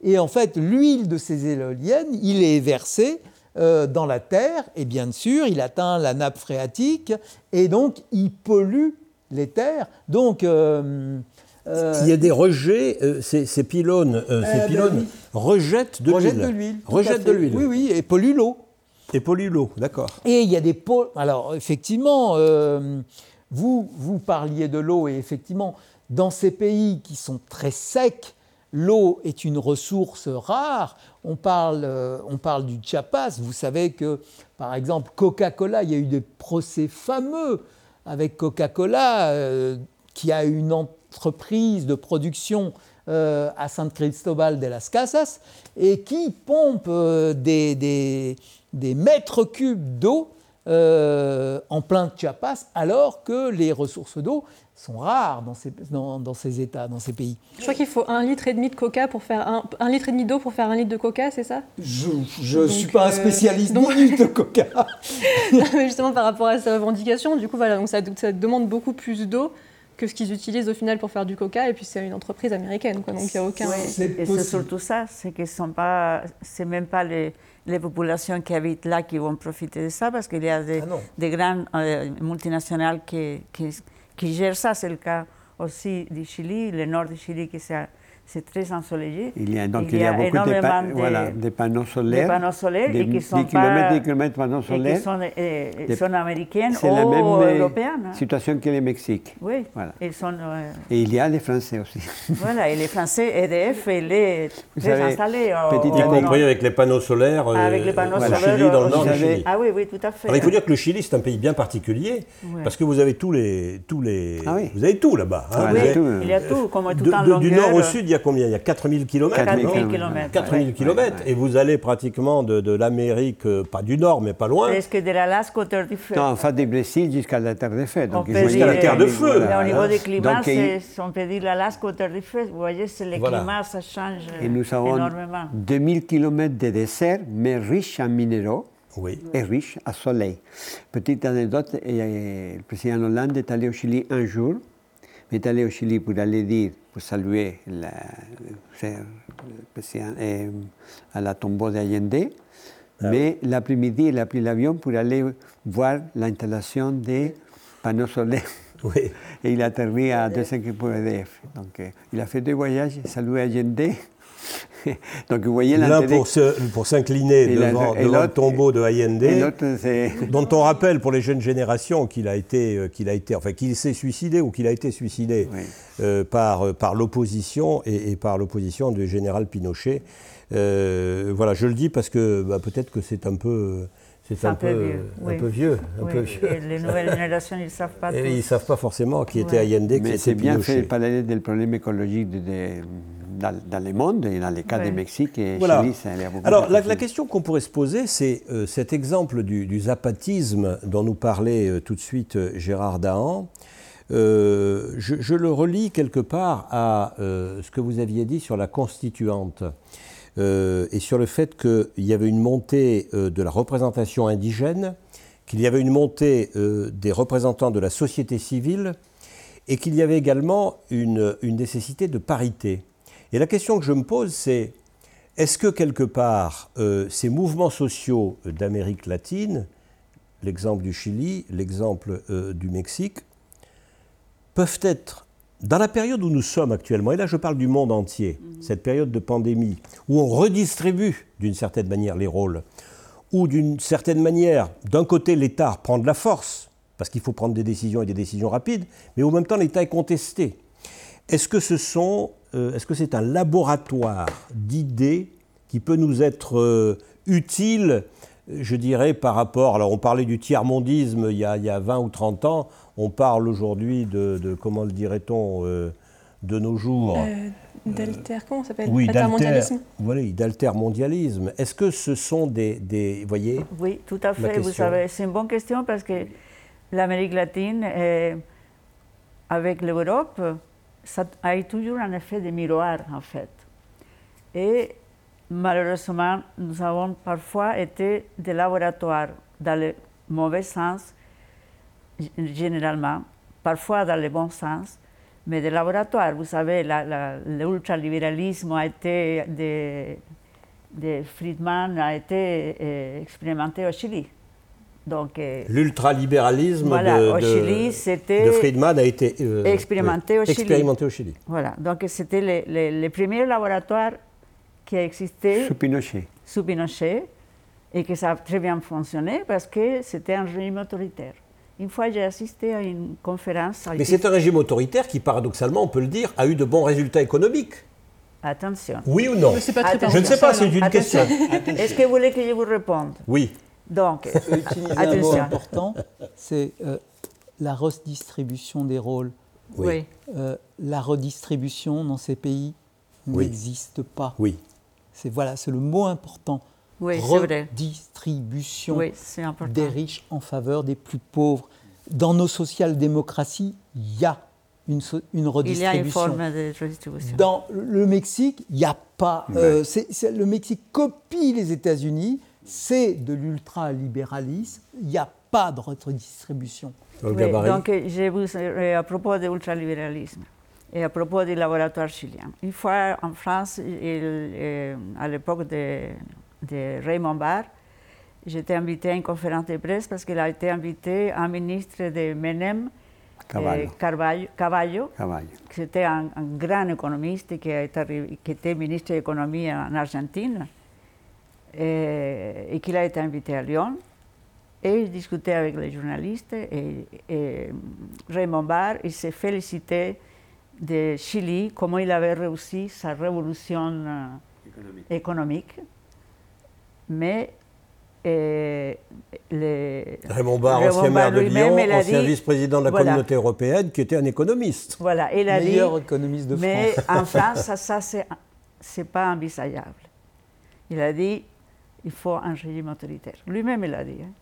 Speaker 5: Et en fait, l'huile de ces éoliennes, il est versé euh, dans la terre et bien sûr, il atteint la nappe phréatique et donc il pollue les terres. Donc, euh, euh,
Speaker 1: Il y a des rejets, euh, ces, ces pylônes, euh, ces
Speaker 5: ben
Speaker 1: pylônes rejettent de l'huile.
Speaker 5: de l'huile.
Speaker 1: Rejettent de l'huile.
Speaker 5: Oui, oui, et pollue l'eau.
Speaker 1: Et polluent l'eau, d'accord.
Speaker 5: Et il y a des pôles. Alors, effectivement, euh, vous, vous parliez de l'eau, et effectivement, dans ces pays qui sont très secs, l'eau est une ressource rare. On parle, euh, on parle du Chiapas. Vous savez que, par exemple, Coca-Cola, il y a eu des procès fameux avec Coca-Cola, euh, qui a une entreprise de production euh, à San Cristobal de las Casas et qui pompe euh, des, des- des mètres cubes d'eau euh, en plein Chiapas, alors que les ressources d'eau sont rares dans ces, dans, dans ces États, dans ces pays.
Speaker 4: Je crois qu'il faut un litre et demi de coca pour faire un, un litre et demi d'eau pour faire un litre de coca, c'est ça?
Speaker 5: Je ne suis pas un spécialiste
Speaker 4: donc-
Speaker 5: de coca.
Speaker 4: Mais Justement par rapport à ces revendications, du coup voilà, donc ça, ça demande beaucoup plus d'eau que ce qu'ils utilisent au final pour faire du coca, et puis c'est une entreprise américaine, quoi, donc il n'y a aucun.
Speaker 2: Et c'est surtout ça, c'est que ce sont pas, c'est même pas les, les populations qui habitent là qui vont profiter de ça, parce qu'il y a des,
Speaker 5: Ah
Speaker 2: des grandes euh, multinationales qui, qui, qui gèrent ça. C'est le cas aussi du Chili, le nord du Chili, qui c'est c'est très ensoleillé.
Speaker 3: Il y a, donc
Speaker 2: Il
Speaker 3: il y a,
Speaker 2: y a
Speaker 3: beaucoup de,
Speaker 2: énormément
Speaker 3: pa-
Speaker 2: de-
Speaker 3: voilà, des panneaux solaires.
Speaker 2: Des panneaux solaires
Speaker 3: des,
Speaker 2: et qui sont
Speaker 3: des kilomètres
Speaker 2: pas-
Speaker 3: et des kilomètres de panneaux
Speaker 2: Et qui
Speaker 3: solaires.
Speaker 2: sont, euh,
Speaker 3: Des-
Speaker 2: sont américaines
Speaker 3: C'est la
Speaker 2: ou
Speaker 3: même euh,
Speaker 2: européennes. hein.
Speaker 3: situation que le Mexique.
Speaker 2: Oui,
Speaker 3: Voilà.
Speaker 2: ils sont. euh,
Speaker 3: Et il y a les Français aussi.
Speaker 2: voilà, et les Français, EDF, il est
Speaker 3: Vous
Speaker 2: très
Speaker 3: savez,
Speaker 2: installé. au-
Speaker 3: petite
Speaker 2: au
Speaker 1: Y
Speaker 2: nord.
Speaker 1: compris avec les panneaux solaires euh,
Speaker 2: Avec les panneaux
Speaker 1: au
Speaker 2: solaires,
Speaker 1: Chili, dans le
Speaker 2: euh,
Speaker 1: nord du Chili.
Speaker 2: Ah oui, oui, tout à fait.
Speaker 1: Alors, il faut dire que le Chili, c'est un pays bien particulier,
Speaker 2: Ouais.
Speaker 1: parce que vous avez tous les... Tous les
Speaker 3: Ah oui.
Speaker 1: Vous avez tout là-bas. hein.
Speaker 2: Oui,
Speaker 3: euh,
Speaker 2: il y a tout, comme tout en longueur.
Speaker 1: du nord au sud, il y a combien? Il y a 4000 km
Speaker 3: 4000
Speaker 2: 4000
Speaker 3: kilomètres.
Speaker 2: kilomètres.
Speaker 1: 4000
Speaker 3: Ouais,
Speaker 1: km.
Speaker 3: ouais, ouais.
Speaker 1: Et vous allez pratiquement de, de l'Amérique, euh, pas du nord, mais pas loin.
Speaker 2: Presque de l'Alaska au Terre du Feu.
Speaker 3: Non, en fait, du Brésil jusqu'à la Terre de Feu.
Speaker 2: On
Speaker 3: Donc,
Speaker 1: Jusqu'à la Terre de Feu.
Speaker 2: Au niveau
Speaker 1: Voilà.
Speaker 2: des climats,
Speaker 3: Donc,
Speaker 2: c'est- on peut dire l'Alaska au Terre du Feu. Vous voyez, c'est les
Speaker 1: Voilà.
Speaker 2: climats, ça change
Speaker 3: Et nous avons
Speaker 2: énormément.
Speaker 3: 2000 km de désert, mais riche en minéraux
Speaker 1: Oui.
Speaker 3: et riche en soleil. Petite anecdote, euh, le président Hollande est allé au Chili un jour. Est allé au Chili pour aller dire, pour saluer la- euh, à la tombeau d'Allende. Mais l'après-midi, il a pris l'avion pour aller voir l'installation des panneaux solaires.
Speaker 1: Oui.
Speaker 3: Et il a atterri à 200 pour EDF. Donc, euh, il a fait deux voyages, salué Allende. Donc, vous voyez
Speaker 1: L'un
Speaker 3: l'intérêt.
Speaker 1: pour, se- pour s'incliner devant,
Speaker 3: et
Speaker 1: devant le tombeau de Allende, dont on rappelle pour les jeunes générations qu'il a été, euh, qu'il a été, enfin qu'il s'est suicidé ou qu'il a été suicidé
Speaker 3: Oui.
Speaker 1: euh, par, euh, par l'opposition et, et par l'opposition du général Pinochet. Euh, voilà, je le dis parce que bah, peut-être que c'est un peu, c'est un, peu,
Speaker 2: vieux,
Speaker 1: un
Speaker 2: oui.
Speaker 1: peu vieux, un
Speaker 2: Oui,
Speaker 1: peu vieux.
Speaker 2: et les nouvelles générations, ils ne savent pas
Speaker 1: Et ils ne savent pas forcément qui était
Speaker 2: Ouais.
Speaker 1: Allende, qui
Speaker 3: Mais
Speaker 1: était
Speaker 3: c'est bien fait
Speaker 1: Pinochet.
Speaker 3: de parler du problème écologique de- de- dans, dans le monde, et dans le cas
Speaker 2: Ouais.
Speaker 3: du Mexique et
Speaker 1: Voilà.
Speaker 3: Chili, ça a l'air beaucoup
Speaker 1: Alors, la, question qu'on pourrait se poser, c'est euh, cet exemple du, du zapatisme dont nous parlait euh, tout de suite euh, Gérard Dahan. Je, je le relis quelque part à ce que vous aviez dit sur la constituante et sur le fait qu'il y avait une montée de la représentation indigène, qu'il y avait une montée des représentants de la société civile et qu'il y avait également une, une nécessité de parité. Et la question que je me pose, c'est est-ce que quelque part euh, ces mouvements sociaux d'Amérique latine, l'exemple du Chili, l'exemple euh, du Mexique, peuvent être, dans la période où nous sommes actuellement, et là je parle du monde entier, cette période de pandémie, où on redistribue d'une certaine manière les rôles, où d'une certaine manière, d'un côté l'État prend de la force, parce qu'il faut prendre des décisions et des décisions rapides, mais en même temps l'État est contesté. Est-ce que ce sont, est-ce que c'est un laboratoire d'idées qui peut nous être euh, utile, je dirais, par rapport. Alors, on parlait du tiers-mondisme il, y a- il y a 20 ou 30 ans. On parle aujourd'hui de, de- comment le dirait-on, euh, de nos jours?
Speaker 4: Euh, d'alter, comment s'appelle?
Speaker 1: Oui,
Speaker 4: Altermondialisme.
Speaker 1: Voilà, d'altermondialisme. Est-ce que ce sont des, des vous voyez,
Speaker 2: Oui, tout à fait. Vous
Speaker 1: question.
Speaker 2: savez, c'est une bonne question parce que l'Amérique latine, euh, avec l'Europe, ça a toujours un effet de miroir, en fait. Et malheureusement, nous avons parfois été des laboratoires dans le mauvais sens, généralement, parfois dans le bon sens, mais des laboratoires. Vous savez, l'ultralibéralisme a été de, de, Friedman a été euh, expérimenté au Chili.
Speaker 1: Donc, euh, l'ultralibéralisme de, de, Friedman a été
Speaker 2: euh, expérimenté, au
Speaker 1: expérimenté, au Chili.
Speaker 2: Voilà, donc c'était les, les, les, premiers laboratoires qui existaient
Speaker 3: sous Pinochet.
Speaker 2: sous Pinochet et que ça a très bien fonctionné parce que c'était un régime autoritaire. Une fois, j'ai assisté à une conférence.
Speaker 1: Mais c'est un régime autoritaire qui, paradoxalement, on peut le dire, a eu de bons résultats économiques.
Speaker 2: Attention.
Speaker 1: Oui ou non Je ne sais pas, c'est une question.
Speaker 2: Est-ce que vous voulez que je vous réponde?
Speaker 1: Oui.
Speaker 2: Donc,
Speaker 5: utiliser un mot important, c'est euh, la redistribution des rôles.
Speaker 2: Oui.
Speaker 5: Euh, la redistribution dans ces pays n'existe pas.
Speaker 1: Oui.
Speaker 5: C'est voilà, c'est le mot important.
Speaker 2: Oui,
Speaker 5: redistribution des riches en faveur des plus pauvres. Dans nos social-démocraties, il y a une, une, redistribution.
Speaker 2: Il y a une forme de redistribution.
Speaker 5: Dans le Mexique, il n'y a pas. Euh, le Mexique copie les États-Unis, c'est de l'ultralibéralisme, il n'y a pas de redistribution.
Speaker 2: Oui, donc, je vous, euh, à propos de l'ultralibéralisme et à propos du laboratoire chilien. Une fois en France, il, euh, à l'époque de de Raymond Barre. J'étais invité à une conférence de presse parce qu'il a été invité un ministre de Menem,
Speaker 3: Cavallo,
Speaker 2: Carvalho, Cavallo,
Speaker 3: Cavallo.
Speaker 2: qui était un, un, grand économiste qui, été, qui était ministre de l'économie en Argentine et, et qu'il a été invité à Lyon. Et il discutait avec les journalistes et, et Raymond Barre, il s'est félicité de Chili, comment il avait réussi sa révolution économique. économique mais euh, les,
Speaker 1: Raymond Barre, ancien maire de Lyon, ancien vice-président de la communauté européenne, qui était un économiste.
Speaker 2: Voilà, il a
Speaker 5: Meilleur
Speaker 2: dit,
Speaker 5: économiste de
Speaker 2: mais
Speaker 5: France.
Speaker 2: en France, ça, ça c'est pas envisageable. Il a dit, il faut un régime autoritaire. Lui-même, il a dit. Hein.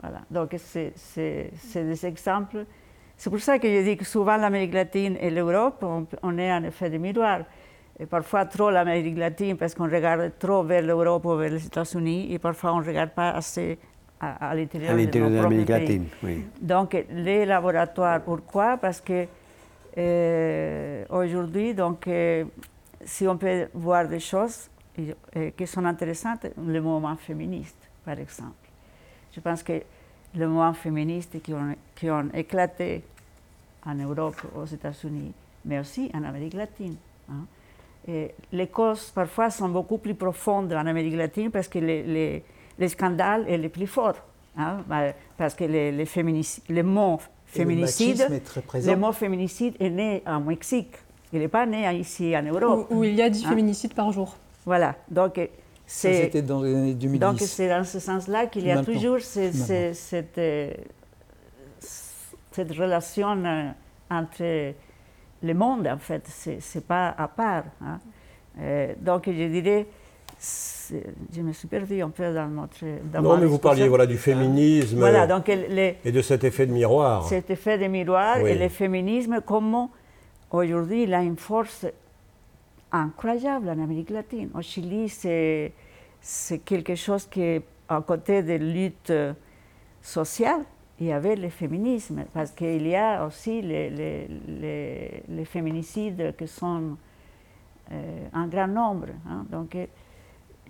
Speaker 2: Voilà. Donc, c'est des exemples. C'est pour ça que je dis que souvent l'Amérique latine et l'Europe, on, on, est en effet des miroirs et parfois trop l'Amérique latine parce qu'on regarde trop vers l'Europe ou vers les États-Unis et parfois on ne regarde pas assez à, à l'intérieur de,
Speaker 3: de l'Amérique latine. Oui.
Speaker 2: Donc les laboratoires, pourquoi? Parce que euh, aujourd'hui, donc, euh, si on peut voir des choses qui sont intéressantes, le mouvement féministe, par exemple. Je pense que les mouvements féministes qui ont, qui ont éclaté en Europe, aux États-Unis, mais aussi en Amérique latine. Hein, les causes parfois sont beaucoup plus profondes en Amérique latine parce que les, les, les scandales sont les plus forts. Hein, parce que les, les, les mots féminicide,
Speaker 5: le,
Speaker 2: le mot féminicide est né en Mexique. Il n'est pas né ici en Europe.
Speaker 4: Où, où il y a 10 hein? féminicides par jour.
Speaker 2: Voilà. Donc,
Speaker 5: c'était dans les années 2010.
Speaker 2: Donc, c'est dans ce sens-là qu'il y a Maintenant. toujours ce, cette, cette relation euh, entre le monde, en fait, c'est n'est pas à part. Hein. Euh, donc, je dirais, je me suis perdue un peu dans notre. Dans
Speaker 1: non, mais vous parliez voilà, du féminisme
Speaker 2: voilà, donc les,
Speaker 1: et de cet effet de miroir.
Speaker 2: Cet effet de miroir oui. et le féminisme, comment aujourd'hui il a une force incroyable en Amérique latine. Au Chili, c'est quelque chose qui, à côté des luttes sociales, il y avait le féminisme, parce qu'il y a aussi les, les, les, féminicides qui sont euh, en grand nombre. Hein. Donc,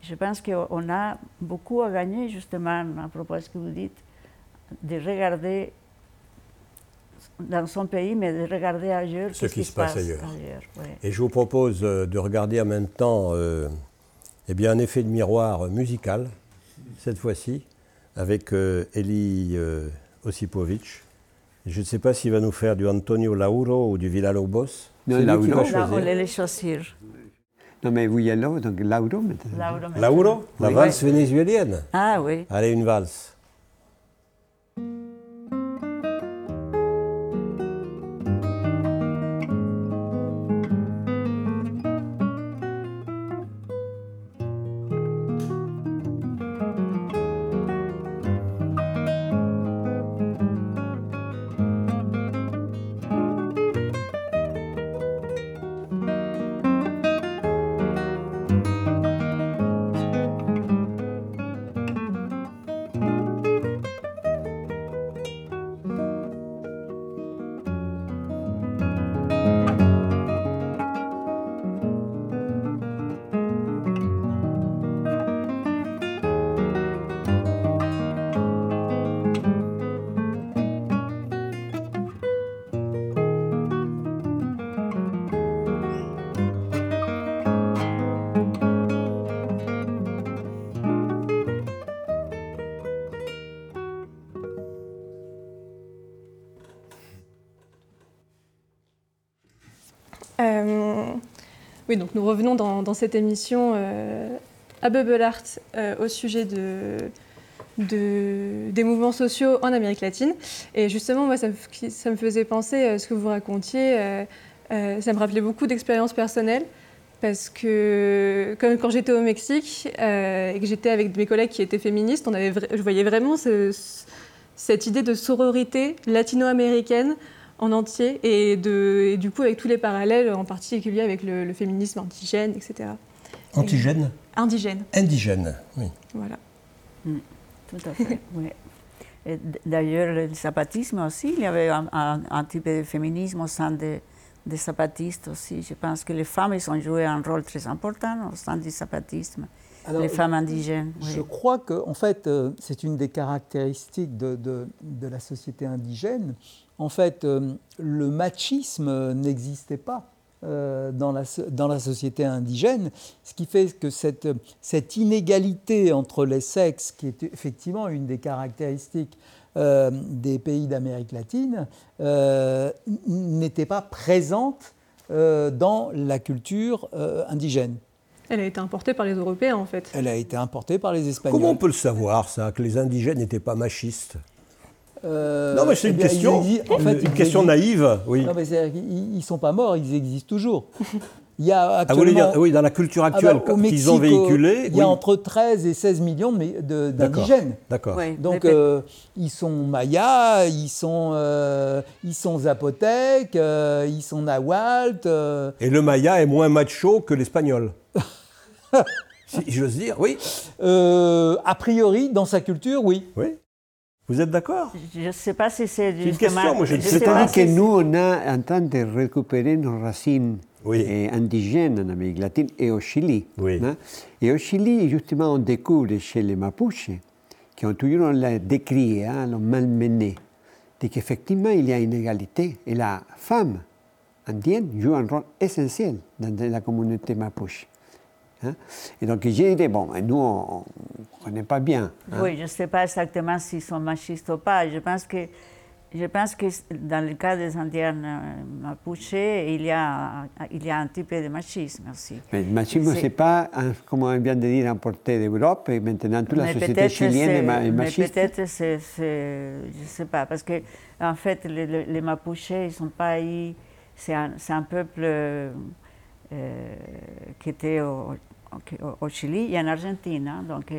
Speaker 2: je pense qu'on a beaucoup à gagner, justement, à propos de ce que vous dites, de regarder dans son pays, mais de regarder ailleurs
Speaker 1: ce, qui, qui, se passe, passe ailleurs.
Speaker 2: ailleurs ouais.
Speaker 1: Et je vous propose de regarder en même temps euh, eh bien, un effet de miroir musical, cette fois-ci, avec euh, Elie euh, Osipovic. Je ne sais pas s'il va nous faire du Antonio Lauro ou du Villalobos.
Speaker 3: Non, Lauro.
Speaker 2: Là, on les choisir.
Speaker 3: Non, mais Villalobos, donc Lauro maintenant.
Speaker 2: Lauro,
Speaker 1: Lauro La
Speaker 2: oui.
Speaker 1: valse vénézuélienne
Speaker 2: Ah oui.
Speaker 1: Allez, une valse.
Speaker 4: Oui, donc nous revenons dans, cette émission à Bubble Art au sujet de, des mouvements sociaux en Amérique latine. Et justement, moi, ça me, faisait penser à ce que vous racontiez. ça me rappelait beaucoup d'expériences personnelles parce que comme quand j'étais au Mexique euh, et que j'étais avec mes collègues qui étaient féministes, je voyais vraiment cette idée de sororité latino-américaine en entier et, de, du coup avec tous les parallèles, en particulier avec le, féminisme antigène, etc.
Speaker 1: Antigène
Speaker 4: Indigène.
Speaker 1: Indigène, oui.
Speaker 4: Voilà.
Speaker 2: Mm, tout à fait, oui. D'ailleurs, le zapatisme aussi, il y avait un, un type de féminisme au sein de des zapatistes aussi. Je pense que les femmes, ils ont joué un rôle très important au sein du zapatisme. Les femmes indigènes.
Speaker 5: Je crois que, en fait, euh, c'est une des caractéristiques de, de, la société indigène. En fait, euh, le machisme n'existait pas. Euh, dans, la, dans la société indigène, ce qui fait que cette, cette inégalité entre les sexes, qui est effectivement une des caractéristiques euh, des pays d'Amérique latine euh, n'était pas présente dans la culture indigène.
Speaker 4: Elle a été importée par les Européens, en fait.
Speaker 5: Elle a été importée par les Espagnols.
Speaker 1: Comment on peut le savoir, ça, que les indigènes n'étaient pas machistes? Non, mais c'est une, eh question, en fait, une question naïve. Oui.
Speaker 5: Non, mais ils ne sont pas morts, ils existent toujours.
Speaker 1: Il y a actuellement, ah, oui, dans la culture ah bah, actuelle qu'ils ont véhiculée.
Speaker 5: Il y a entre 13 et 16 millions d'indigènes.
Speaker 1: D'accord.
Speaker 5: Donc, euh, ils sont mayas, ils sont, euh, ils sont zapotèques, euh, ils sont nahuatl.
Speaker 1: Et le maya est moins macho que l'espagnol Si j'ose dire, oui.
Speaker 5: a priori, dans sa culture, oui.
Speaker 1: Oui. Vous êtes d'accord?
Speaker 2: Je ne sais pas si c'est
Speaker 1: une question, moi je.
Speaker 3: C'est-à-dire que nous, on a en train de récupérer nos racines indigènes en Amérique latine et au Chili. Hein. Et au Chili, justement, on découvre chez les Mapuches, qui ont toujours décrit, hein, l'ont malmené, qu'effectivement, il y a une égalité. Et la femme indienne joue un rôle essentiel dans la communauté Mapuche. Hein. Et donc j'ai dit, bon, nous, on ne connaît pas bien.
Speaker 2: Oui, je ne sais pas exactement s'ils sont machistes ou pas. Je pense que je pense que dans le cas des Indiens euh, Mapuche, il y, a, il y a un type de machisme aussi.
Speaker 3: Mais le machisme, ce n'est pas, comme on vient de dire, importé d'Europe, et maintenant toute la société chilienne est, machiste.
Speaker 2: Mais peut-être, c'est, je ne sais pas, parce que en fait, les, les Mapuches, ils sont pas c'est un, un, peuple euh, qui était au, au, Chili et en Argentine, hein. donc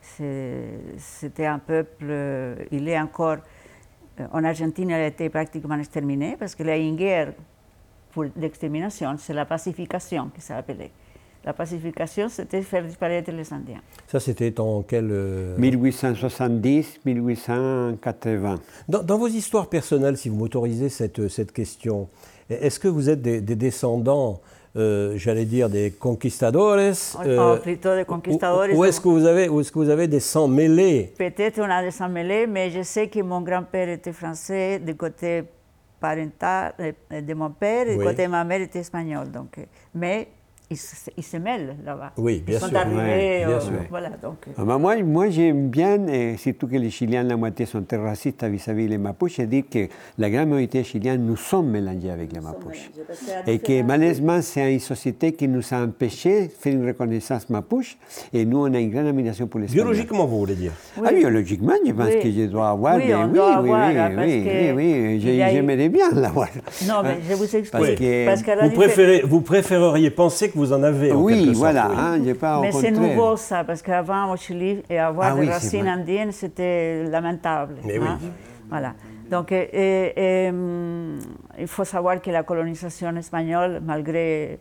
Speaker 2: c'était un peuple, il est encore euh, en Argentine, elle a été pratiquement exterminée parce qu'il y a une guerre pour l'extermination, c'est la pacification qui s'appelait. La pacification, c'était faire disparaître les Indiens.
Speaker 1: Ça, c'était en quel...
Speaker 3: 1870, euh, 1880.
Speaker 1: Dans, vos histoires personnelles, si vous m'autorisez cette, cette question, est-ce que vous êtes des descendants euh, j'allais dire, des conquistadores
Speaker 2: euh, plutôt des conquistadores.
Speaker 1: Ou, est-ce que, vous avez, est-ce que vous avez des sangs mêlés?
Speaker 2: Peut-être on a des sangs mêlés, mais je sais que mon grand-père était français du côté parental de mon père et du côté de ma mère était espagnol. Donc, mais ils se, mêlent là-bas.
Speaker 1: Oui, bien
Speaker 2: ils
Speaker 1: sûr.
Speaker 2: Sont arrivés,
Speaker 1: bien
Speaker 2: sûr. Voilà, donc,
Speaker 3: euh. ah, bah, moi, moi j'aime bien, et surtout que les Chiliens, la moitié sont très racistes vis-à-vis des Mapuches, dire que la grande majorité chilienne, nous sommes mélangés avec les Mapuches. Et que malheureusement, c'est une société qui nous a empêché de faire une reconnaissance Mapuche, et nous, on a une grande admiration pour les
Speaker 1: Biologiquement, vous voulez dire?
Speaker 3: Ah, biologiquement, je pense que je dois avoir oui, oui, oui, oui, oui, oui, j'aimerais bien l'avoir.
Speaker 2: Non, mais je vous explique. Parce
Speaker 1: que, parce que vous, préférez, vous préféreriez penser que vous en avez.
Speaker 3: oui, voilà. Hein, pas
Speaker 2: Mais c'est nouveau ça, parce qu'avant au Chili, et avoir ah des racines indiennes, c'était lamentable.
Speaker 1: Mais oui. Hein.
Speaker 2: Voilà. Donc, et, hum, il faut savoir que la colonisation espagnole, malgré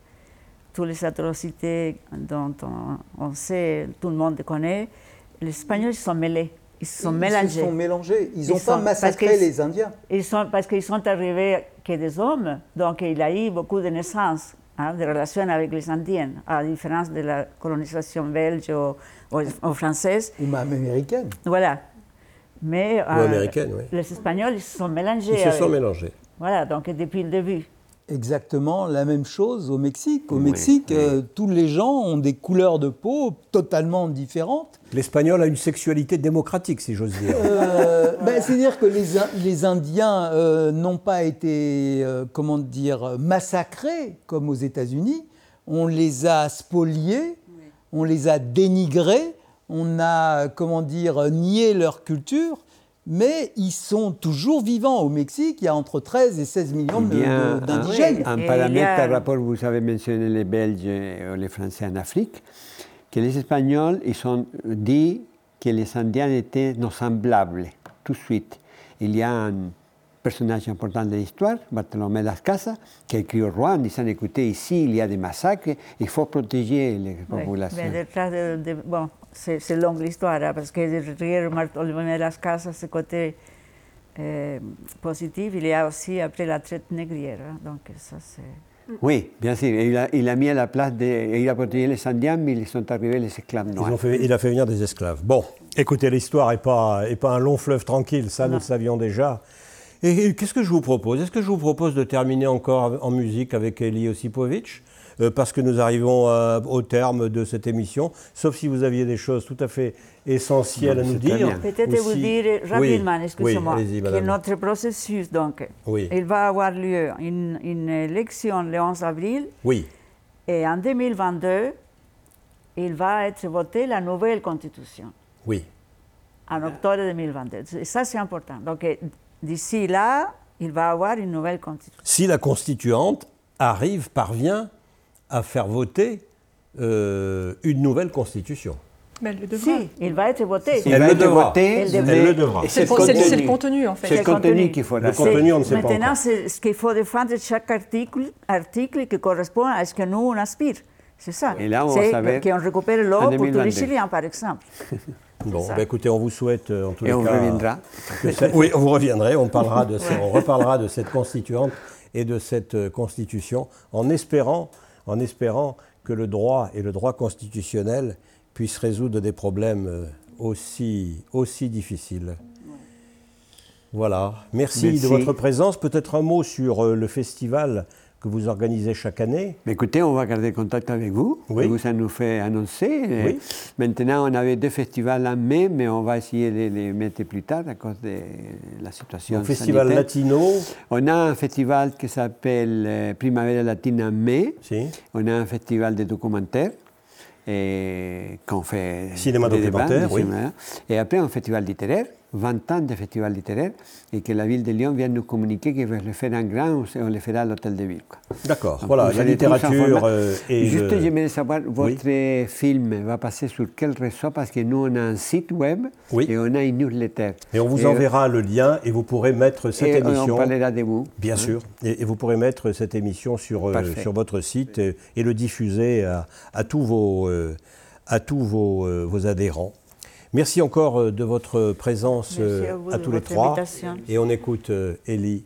Speaker 2: toutes les atrocités dont on, sait, tout le monde connaît, les Espagnols sont mêlés. Ils se sont mélangés.
Speaker 5: Ils sont mélangés. Ils n'ont pas massacré les Indiens.
Speaker 2: Ils sont, parce qu'ils sont arrivés que des hommes, donc il y a eu beaucoup de naissances hein, de relations avec les Indiens, à différence de la colonisation belge ou, française.
Speaker 5: Ou même américaine.
Speaker 2: Voilà. Mais
Speaker 1: euh, américaine, oui.
Speaker 2: les Espagnols, ils se sont mélangés.
Speaker 1: Ils se sont mélangés.
Speaker 2: Voilà, donc depuis le début.
Speaker 5: Exactement la même chose au Mexique. Au
Speaker 3: Oui,
Speaker 5: Mexique,
Speaker 3: oui.
Speaker 5: euh, tous les gens ont des couleurs de peau totalement différentes.
Speaker 1: L'espagnol a une sexualité démocratique, si j'ose dire.
Speaker 5: Euh, ben, C'est-à-dire que les, In- les Indiens euh, n'ont pas été, euh, comment dire, massacrés comme aux États-Unis. On les a spoliés, on les a dénigrés, on a, comment dire, nié leur culture. Mais ils sont toujours vivants. Au Mexique, il y a entre 13 et 16 millions d'indigènes.
Speaker 3: un
Speaker 2: Et
Speaker 3: paramètre par rapport, vous avez mentionné les Belges et les Français en Afrique, que les Espagnols, ils ont dit que les Indiens étaient nos semblables, tout de suite. Il y a un personnage important de l'histoire, Bartolomé Las Casas, qui a écrit au roi en disant, écoutez, ici, il y a des massacres, il faut protéger les
Speaker 2: Oui,
Speaker 3: populations.
Speaker 2: mais detrás de, de- bon, c'est longue l'histoire, hein, parce que derrière Bartolomé de las Casas, ce côté euh, positif, il y a aussi après la traite négrière. hein, donc ça, c'est...
Speaker 3: Oui, bien sûr. Il a, il a mis à la place de... Il a protégé les Indiens, mais ils sont arrivés les esclaves
Speaker 1: Ils
Speaker 3: noirs.
Speaker 1: ont fait- il a fait venir des esclaves. Bon, écoutez, l'histoire n'est pas, est pas un long fleuve tranquille, ça nous le savions déjà. Et, et qu'est-ce que je vous propose? Est-ce que je vous propose de terminer encore en musique avec Eli Osipovic Euh, parce que nous arrivons euh, au terme de cette émission, sauf si vous aviez des choses tout à fait essentielles
Speaker 3: Non,
Speaker 1: à nous dire.
Speaker 2: Peut-être
Speaker 1: ou
Speaker 2: vous
Speaker 1: si-
Speaker 2: dire
Speaker 1: Oui,
Speaker 2: rapidement,
Speaker 1: oui,
Speaker 2: excusez-moi,
Speaker 1: allez-y,
Speaker 2: que notre processus, donc,
Speaker 1: Oui.
Speaker 2: il va avoir lieu une, une élection le 11 avril,
Speaker 1: Oui,
Speaker 2: et en 2022, il va être voté la nouvelle constitution.
Speaker 1: oui.
Speaker 2: en octobre 2022. Et ça, c'est important. Donc, euh, d'ici là, il va y avoir une nouvelle constitution.
Speaker 1: Si la constituante arrive, parvient à faire voter euh, une nouvelle constitution.
Speaker 4: Mais elle le devra.
Speaker 2: Si, il va être voté.
Speaker 3: Il
Speaker 1: Elle le devra.
Speaker 3: voté,
Speaker 2: Elle devra.
Speaker 3: mais
Speaker 1: Elle le devra.
Speaker 4: C'est le, contenu, en fait.
Speaker 3: C'est le contenu
Speaker 2: contenu.
Speaker 3: qu'il faut
Speaker 1: Le
Speaker 3: faire.
Speaker 1: contenu, on ne sait pas
Speaker 2: Maintenant, c'est ce qu'il faut défendre chaque article, article qui correspond à ce que nous, on aspire. C'est ça.
Speaker 3: Et là, on va
Speaker 2: C'est
Speaker 3: savoir
Speaker 2: qu'on récupère l'eau pour tous
Speaker 3: 2022.
Speaker 2: les Chiliens, par exemple.
Speaker 1: Bon, bah, écoutez, on vous souhaite euh, en tous
Speaker 3: Et
Speaker 1: les
Speaker 3: on
Speaker 1: cas.
Speaker 3: reviendra.
Speaker 1: ça- oui, vous reviendrez, on, parlera de ça- on reparlera de cette constituante et de cette euh, constitution en espérant, en espérant que le droit et le droit constitutionnel puissent résoudre des problèmes euh, aussi, aussi difficiles. Voilà. Merci,
Speaker 3: Merci.
Speaker 1: de votre présence. Peut-être un mot sur euh, le festival que vous organisez chaque année.
Speaker 3: Écoutez, on va garder contact avec vous.
Speaker 1: Oui.
Speaker 3: Vous, ça nous fait annoncer.
Speaker 1: Oui.
Speaker 3: Maintenant, on avait deux festivals en mai, mais on va essayer de les mettre plus tard à cause de la situation
Speaker 1: Donc, festival
Speaker 3: sanitaire.
Speaker 1: latino.
Speaker 3: On a un festival qui s'appelle euh, Primavera Latina en mai.
Speaker 1: Si.
Speaker 3: On a un festival de documentaires et qu'on fait
Speaker 1: Cinéma documentaire, oui.
Speaker 3: Et après un festival littéraire, 20 ans de festival littéraire, et que la ville de Lyon vient nous communiquer qu'il veut le faire en grand, on le fera à l'hôtel de ville.
Speaker 1: D'accord. Voilà, la littérature euh, et
Speaker 3: Juste,
Speaker 1: le-
Speaker 3: j'aimerais savoir, votre film va passer sur quel réseau Parce que nous, on a un site web
Speaker 1: Oui.
Speaker 3: et on a une newsletter.
Speaker 1: Et on vous
Speaker 3: Et-
Speaker 1: enverra le lien et vous pourrez mettre cette
Speaker 3: et
Speaker 1: émission.
Speaker 3: on parlera de vous.
Speaker 1: Bien
Speaker 3: hein.
Speaker 1: sûr. Et, et vous pourrez mettre cette émission sur, euh, sur votre site et, et le diffuser à, à tous vos, euh, à tous vos, euh, vos adhérents. Merci encore euh, de votre présence
Speaker 2: Merci
Speaker 1: euh,
Speaker 2: à vous
Speaker 1: à
Speaker 2: de
Speaker 1: tous les trois.
Speaker 2: invitation.
Speaker 1: Et on écoute euh, Eli